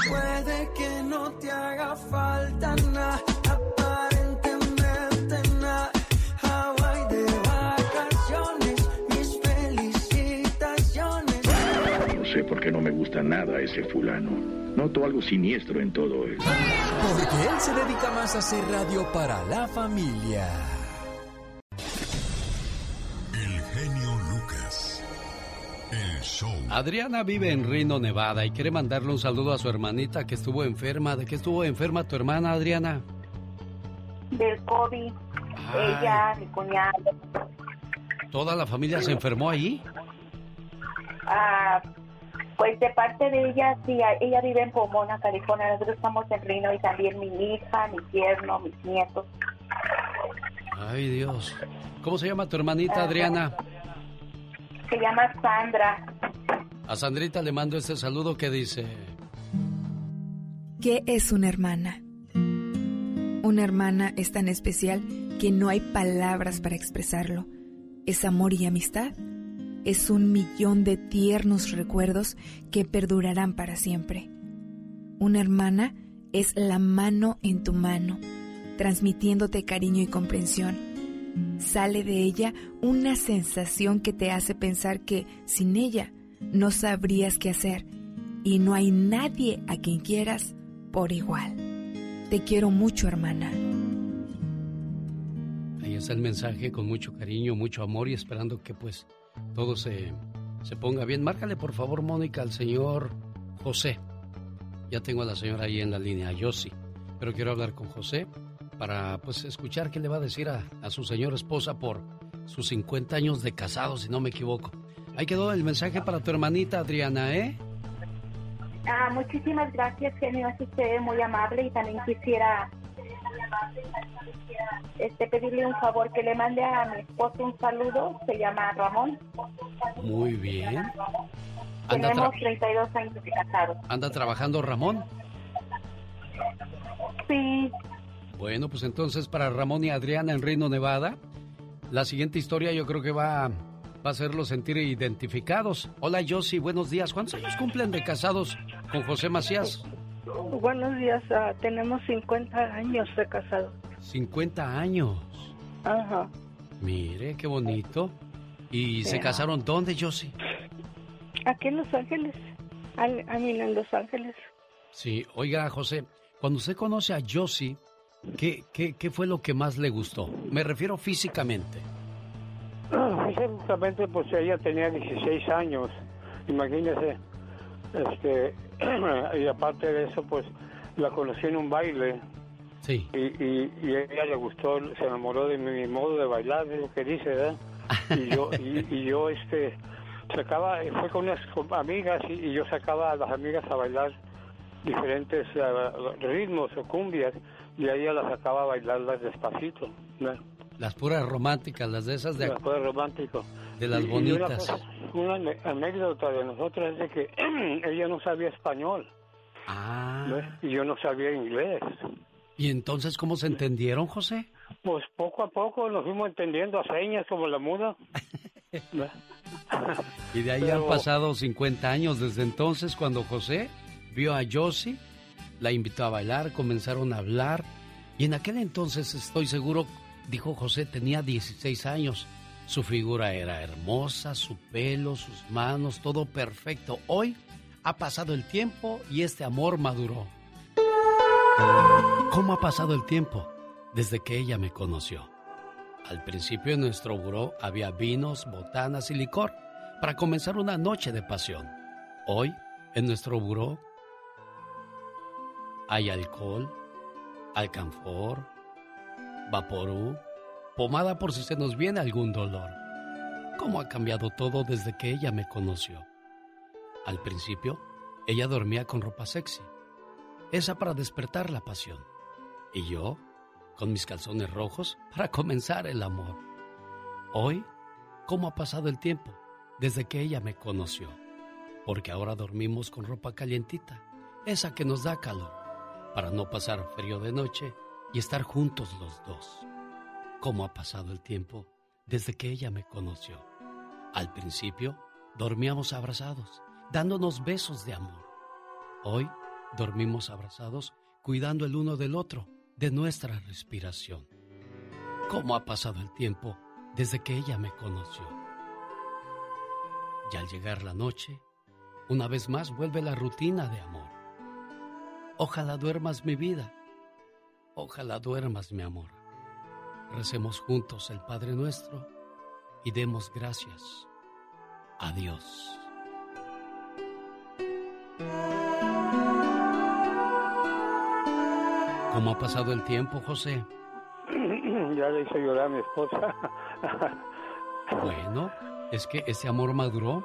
Puede que no te haga falta nada, aparentemente nada. Hawaii de vacaciones, mis felicitaciones. No sé por qué no me gusta nada ese fulano. Noto algo siniestro en todo esto. Porque él se dedica más a hacer radio para la familia. Adriana vive en Reno, Nevada y quiere mandarle un saludo a su hermanita que estuvo enferma. ¿De qué estuvo enferma tu hermana, Adriana? Del COVID, Ay. ella, mi cuñado. ¿Toda la familia se enfermó allí? Ah, pues de parte de ella, sí, ella vive en Pomona, California. Nosotros estamos en Reno y también mi hija, mi yerno, mis nietos. Ay, Dios. ¿Cómo se llama tu hermanita, Adriana? Se llama Sandra. A Sandrita le mando este saludo que dice... ¿Qué es una hermana? Una hermana es tan especial que no hay palabras para expresarlo. Es amor y amistad. Es un millón de tiernos recuerdos que perdurarán para siempre. Una hermana es la mano en tu mano, transmitiéndote cariño y comprensión. Sale de ella una sensación que te hace pensar que sin ella no sabrías qué hacer y no hay nadie a quien quieras por igual. Te quiero mucho, hermana. Ahí está el mensaje con mucho cariño, mucho amor y esperando que pues todo se, se ponga bien. Márcale por favor, Mónica, al señor José. Ya tengo a la señora ahí en la línea, yo sí. Pero quiero hablar con José para pues escuchar qué le va a decir a, a su señora esposa por sus 50 años de casado, si no me equivoco. Ahí quedó el mensaje para tu hermanita Adriana, ¿eh? Ah, muchísimas gracias, genio. Es usted muy amable y también quisiera este pedirle un favor que le mande a mi esposo un saludo. Se llama Ramón. Muy bien. Anda, Tenemos tra- 32 años de casados. anda trabajando Ramón. Sí, Bueno, pues entonces para Ramón y Adriana en Reino Nevada, la siguiente historia yo creo que va, va a hacerlos sentir identificados. Hola Josie, buenos días. ¿Cuántos años cumplen de casados con José Macías? Buenos días, ah, tenemos 50 años de casado. 50 años. Ajá. Mire, qué bonito. ¿Y se casaron dónde, Josie? Aquí en Los Ángeles. A mí en Los Ángeles. Sí, oiga José, cuando usted conoce a Josie, ¿qué, qué, qué fue lo que más le gustó? Me refiero físicamente. Físicamente, pues ella tenía 16 años, imagínese. Este, y aparte de eso, pues la conocí en un baile Sí. Y, y, y a ella le gustó, se enamoró de mi, modo de bailar, es lo que dice, ¿verdad? Y yo, y, y yo este, sacaba, fue con unas amigas y, y yo sacaba a las amigas a bailar diferentes ritmos o cumbias y a ella las sacaba a bailarlas despacito. ¿no? Las puras románticas, las de esas de... Las puras románticas. De las Y- y bonitas. una, cosa- una ane- anécdota de nosotros es de que ella no sabía español Ah. ¿no? y yo no sabía inglés. ¿Y entonces cómo se entendieron, José? Pues poco a poco nos fuimos entendiendo a señas como la muda. Y de ahí Pero- han pasado 50 años desde entonces cuando José vio a Josie, la invitó a bailar, comenzaron a hablar y en aquel entonces estoy seguro, dijo José, tenía 16 años. Su figura era hermosa, su pelo, sus manos, todo perfecto. Hoy ha pasado el tiempo y este amor maduró. ¿Cómo ha pasado el tiempo? Desde que ella me conoció. Al principio en nuestro buró había vinos, botanas y licor para comenzar una noche de pasión. Hoy, en nuestro buró, hay alcohol, alcanfor, vaporú, pomada por si se nos viene algún dolor. ¿Cómo ha cambiado todo desde que ella me conoció? Al principio, ella dormía con ropa sexy, esa para despertar la pasión. Y yo, con mis calzones rojos, para comenzar el amor. Hoy, ¿cómo ha pasado el tiempo desde que ella me conoció? Porque ahora dormimos con ropa calientita, esa que nos da calor, para no pasar frío de noche y estar juntos los dos. ¿Cómo ha pasado el tiempo desde que ella me conoció? Al principio, dormíamos abrazados, dándonos besos de amor. Hoy, dormimos abrazados, cuidando el uno del otro, de nuestra respiración. ¿Cómo ha pasado el tiempo desde que ella me conoció? Y al llegar la noche, una vez más vuelve la rutina de amor. Ojalá duermas mi vida. Ojalá duermas mi amor. Recemos juntos el Padre nuestro y demos gracias a Dios. ¿Cómo ha pasado el tiempo, José? ya le hice llorar a mi esposa. Bueno, es que ese amor maduró.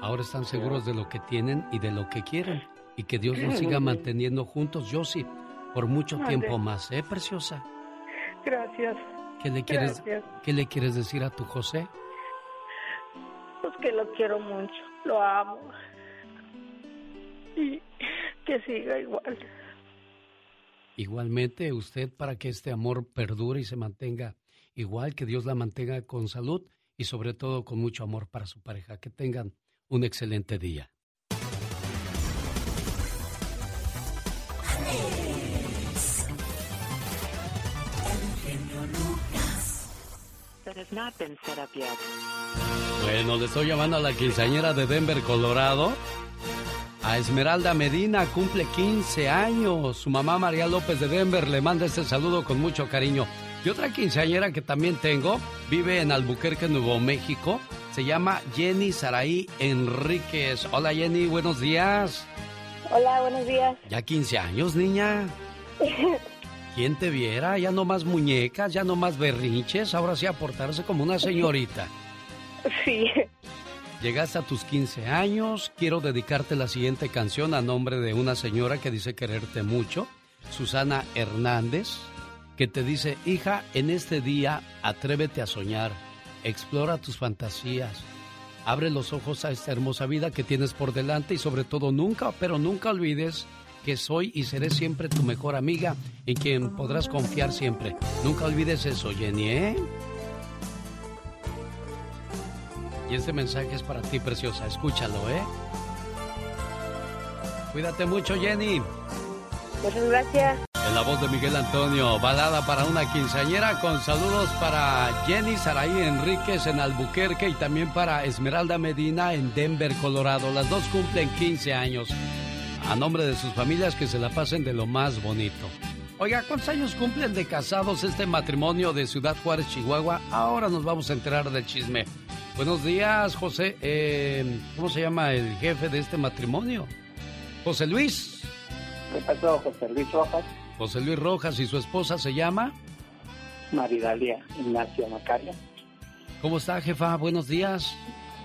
Ahora están seguros de lo que tienen y de lo que quieren. Y que Dios los siga manteniendo juntos, Josie, por mucho tiempo más, ¿eh, preciosa? Gracias. ¿Qué le quieres, Gracias. ¿qué le quieres decir a tu José? Pues que lo quiero mucho, lo amo. Y que siga igual. Igualmente, usted para que este amor perdure y se mantenga igual, que Dios la mantenga con salud y sobre todo con mucho amor para su pareja. Que tengan un excelente día. Bueno, le estoy llamando a la quinceañera de Denver, Colorado. A Esmeralda Medina cumple 15 años. Su mamá María López de Denver le manda este saludo con mucho cariño. Y otra quinceañera que también tengo vive en Albuquerque, Nuevo México. Se llama Jenny Saraí Enríquez. Hola Jenny, buenos días. Hola, buenos días. Ya 15 años, niña. ¿Quién te viera? Ya no más muñecas, ya no más berrinches. Ahora sí a portarse como una señorita. Sí. Llegaste a tus 15 años, quiero dedicarte la siguiente canción a nombre de una señora que dice quererte mucho, Susana Hernández, que te dice, hija, en este día atrévete a soñar, explora tus fantasías, abre los ojos a esta hermosa vida que tienes por delante y sobre todo nunca, pero nunca olvides que soy y seré siempre tu mejor amiga en quien podrás confiar siempre. Nunca olvides eso, Jenny, ¿eh? Y este mensaje es para ti, preciosa. Escúchalo, ¿eh? Cuídate mucho, Jenny. Muchas gracias. En la voz de Miguel Antonio, balada para una quinceañera con saludos para Jenny Saraí Enríquez en Albuquerque y también para Esmeralda Medina en Denver, Colorado. Las dos cumplen 15 años. A nombre de sus familias que se la pasen de lo más bonito. Oiga, ¿cuántos años cumplen de casados este matrimonio de Ciudad Juárez, Chihuahua? Ahora nos vamos a enterar del chisme. Buenos días, José. Eh, ¿Cómo se llama el jefe de este matrimonio? José Luis. ¿Qué pasó, José Luis Rojas? José Luis Rojas y su esposa se llama Maridalia Ignacio Macario. ¿Cómo está, jefa? Buenos días.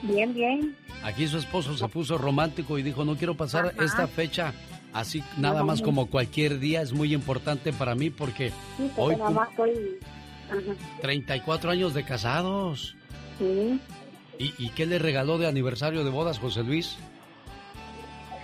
Bien, bien. Aquí su esposo se puso romántico y dijo, no quiero pasar Ajá. esta fecha así nada más como cualquier día. Es muy importante para mí porque Sí, hoy nada más soy... Ajá. 34 años de casados. Sí, ¿Y, ¿Y qué le regaló de aniversario de bodas, José Luis?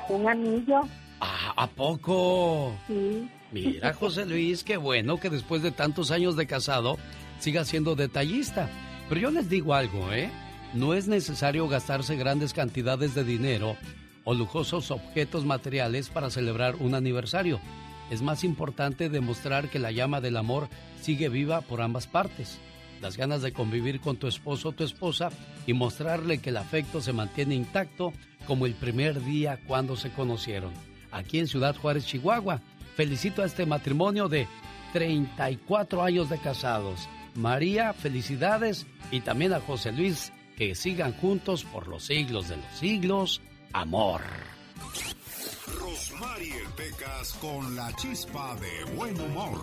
un anillo. Ah, ¿A poco? Sí. Mira, José Luis, qué bueno que después de tantos años de casado siga siendo detallista. Pero yo les digo algo, ¿eh? No es necesario gastarse grandes cantidades de dinero o lujosos objetos materiales para celebrar un aniversario. Es más importante demostrar que la llama del amor sigue viva por ambas partes. Las ganas de convivir con tu esposo o tu esposa y mostrarle que el afecto se mantiene intacto como el primer día cuando se conocieron. Aquí en Ciudad Juárez, Chihuahua. Felicito a este matrimonio de 34 años de casados. María, felicidades. Y también a José Luis, que sigan juntos por los siglos de los siglos. Amor. Rosmarie Pecas con la chispa de buen humor.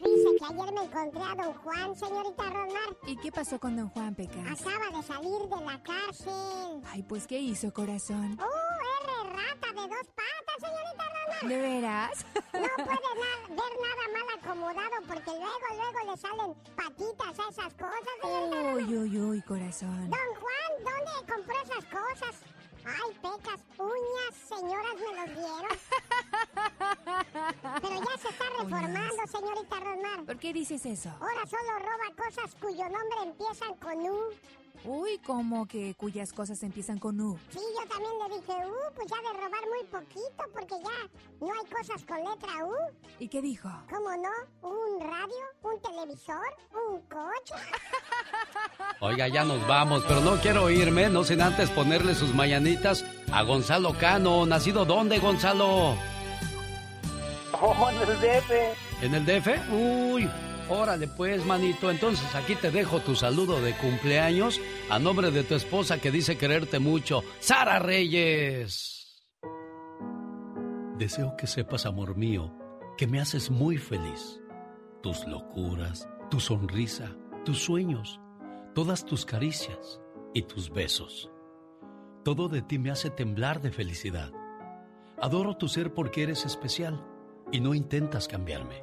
Dice que ayer me encontré a don Juan, señorita Rosmar. ¿Y qué pasó con don Juan Pecas? Acaba de salir de la cárcel. Ay, pues ¿qué hizo, corazón? ¡Uh, R rata de dos patas, señorita Rosmar! ¿De veras? No puede na- ver nada mal acomodado porque luego, luego le salen patitas a esas cosas, señorita Rosmar. Uy, uy, uy, corazón. Don Juan, ¿dónde compró esas cosas? Ay, pecas, uñas, señoras me los dieron. Pero ya se está reformando, señorita Rosmar. ¿Por qué dices eso? Ahora solo roba cosas cuyo nombre empiezan con U. Uy, ¿cómo que cuyas cosas empiezan con U? Sí, yo también le dije, uh, pues ya de robar muy poquito, porque ya no hay cosas con letra U. ¿Y qué dijo? ¿Cómo no? ¿Un radio? ¿Un televisor? ¿Un coche? Oiga, ya nos vamos, pero no quiero irme, no sin antes ponerle sus mañanitas a Gonzalo Cano. ¿Nacido dónde, Gonzalo? Oh, en el DF. ¿En el DF? Uy, órale pues, manito. Entonces aquí te dejo tu saludo de cumpleaños a nombre de tu esposa que dice quererte mucho, Sara Reyes. Deseo que sepas, amor mío, que me haces muy feliz. Tus locuras, tu sonrisa, tus sueños, todas tus caricias y tus besos. Todo de ti me hace temblar de felicidad. Adoro tu ser porque eres especial y no intentas cambiarme,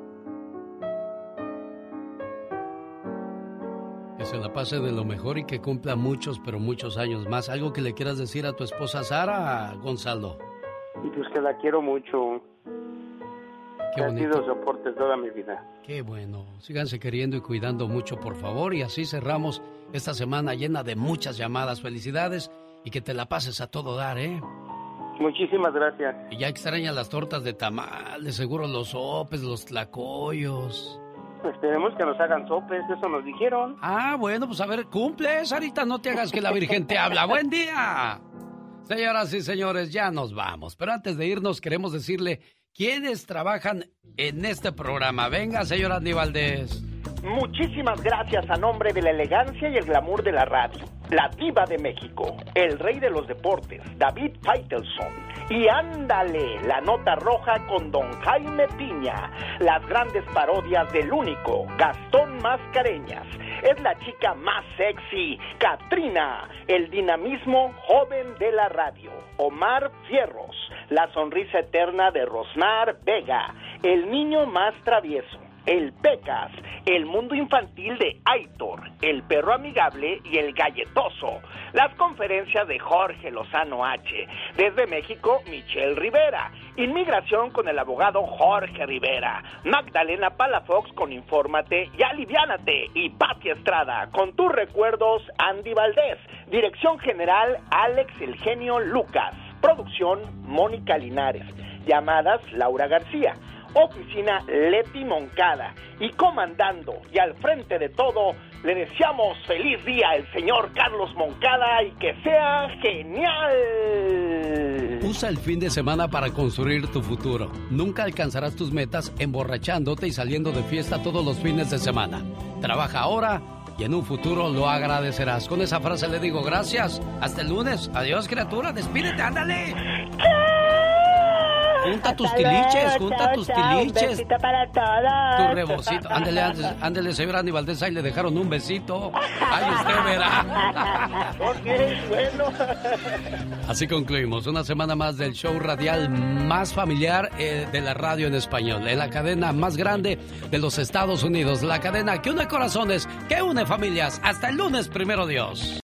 Que se la pase de lo mejor y que cumpla muchos, pero muchos años más. ¿Algo que le quieras decir a tu esposa Sara, Gonzalo? Pues que la quiero mucho. Qué Que ha bonito. sido soporte toda mi vida. Qué bueno. Síganse queriendo y cuidando mucho, por favor. Y así cerramos esta semana llena de muchas llamadas. Felicidades y que te la pases a todo dar, ¿eh? Muchísimas gracias. Y ya extraña las tortas de tamal, de seguro los sopes, los tlacoyos. Esperemos que nos hagan sopes, eso nos dijeron. Ah, bueno, pues a ver, cumple, Sarita, no te hagas que la Virgen te habla. ¡Buen día! Señoras y señores, ya nos vamos. Pero antes de irnos, queremos decirle quiénes trabajan en este programa. Venga, señor Andy Valdés. Muchísimas gracias a nombre de la elegancia y el glamour de la radio. La diva de México, el rey de los deportes, David Faitelson. Y ándale, la nota roja con don Jaime Piña. Las grandes parodias del único, Gastón Mascareñas. Es la chica más sexy, Katrina. El dinamismo joven de la radio, Omar Fierros. La sonrisa eterna de Rosmar Vega. El niño más travieso. El Pecas, el mundo infantil de Aitor, el perro amigable y el galletoso. Las conferencias de Jorge Lozano H. Desde México, Michelle Rivera. Inmigración con el abogado Jorge Rivera. Magdalena Palafox con Infórmate y Aliviánate. Y Pati Estrada con tus recuerdos, Andy Valdés. Dirección General, Alex El Genio Lucas. Producción, Mónica Linares. Llamadas, Laura García. Oficina Leti Moncada. Y comandando y al frente de todo, le deseamos feliz día al señor Carlos Moncada y que sea genial. Usa el fin de semana para construir tu futuro. Nunca alcanzarás tus metas emborrachándote y saliendo de fiesta todos los fines de semana. Trabaja ahora y en un futuro lo agradecerás. Con esa frase le digo gracias. Hasta el lunes. Adiós, criatura. Despídete, ándale. Junta tus tiliches, junta tus tiliches. besito para todos. Tu rebocito. Ándele, ándele, señor Andy Valdés, ahí le dejaron un besito. Ay, usted verá. Ok, bueno. Así concluimos una semana más del show radial más familiar eh, de la radio en español, en la cadena más grande de los Estados Unidos, la cadena que une corazones, que une familias. Hasta el lunes, primero Dios.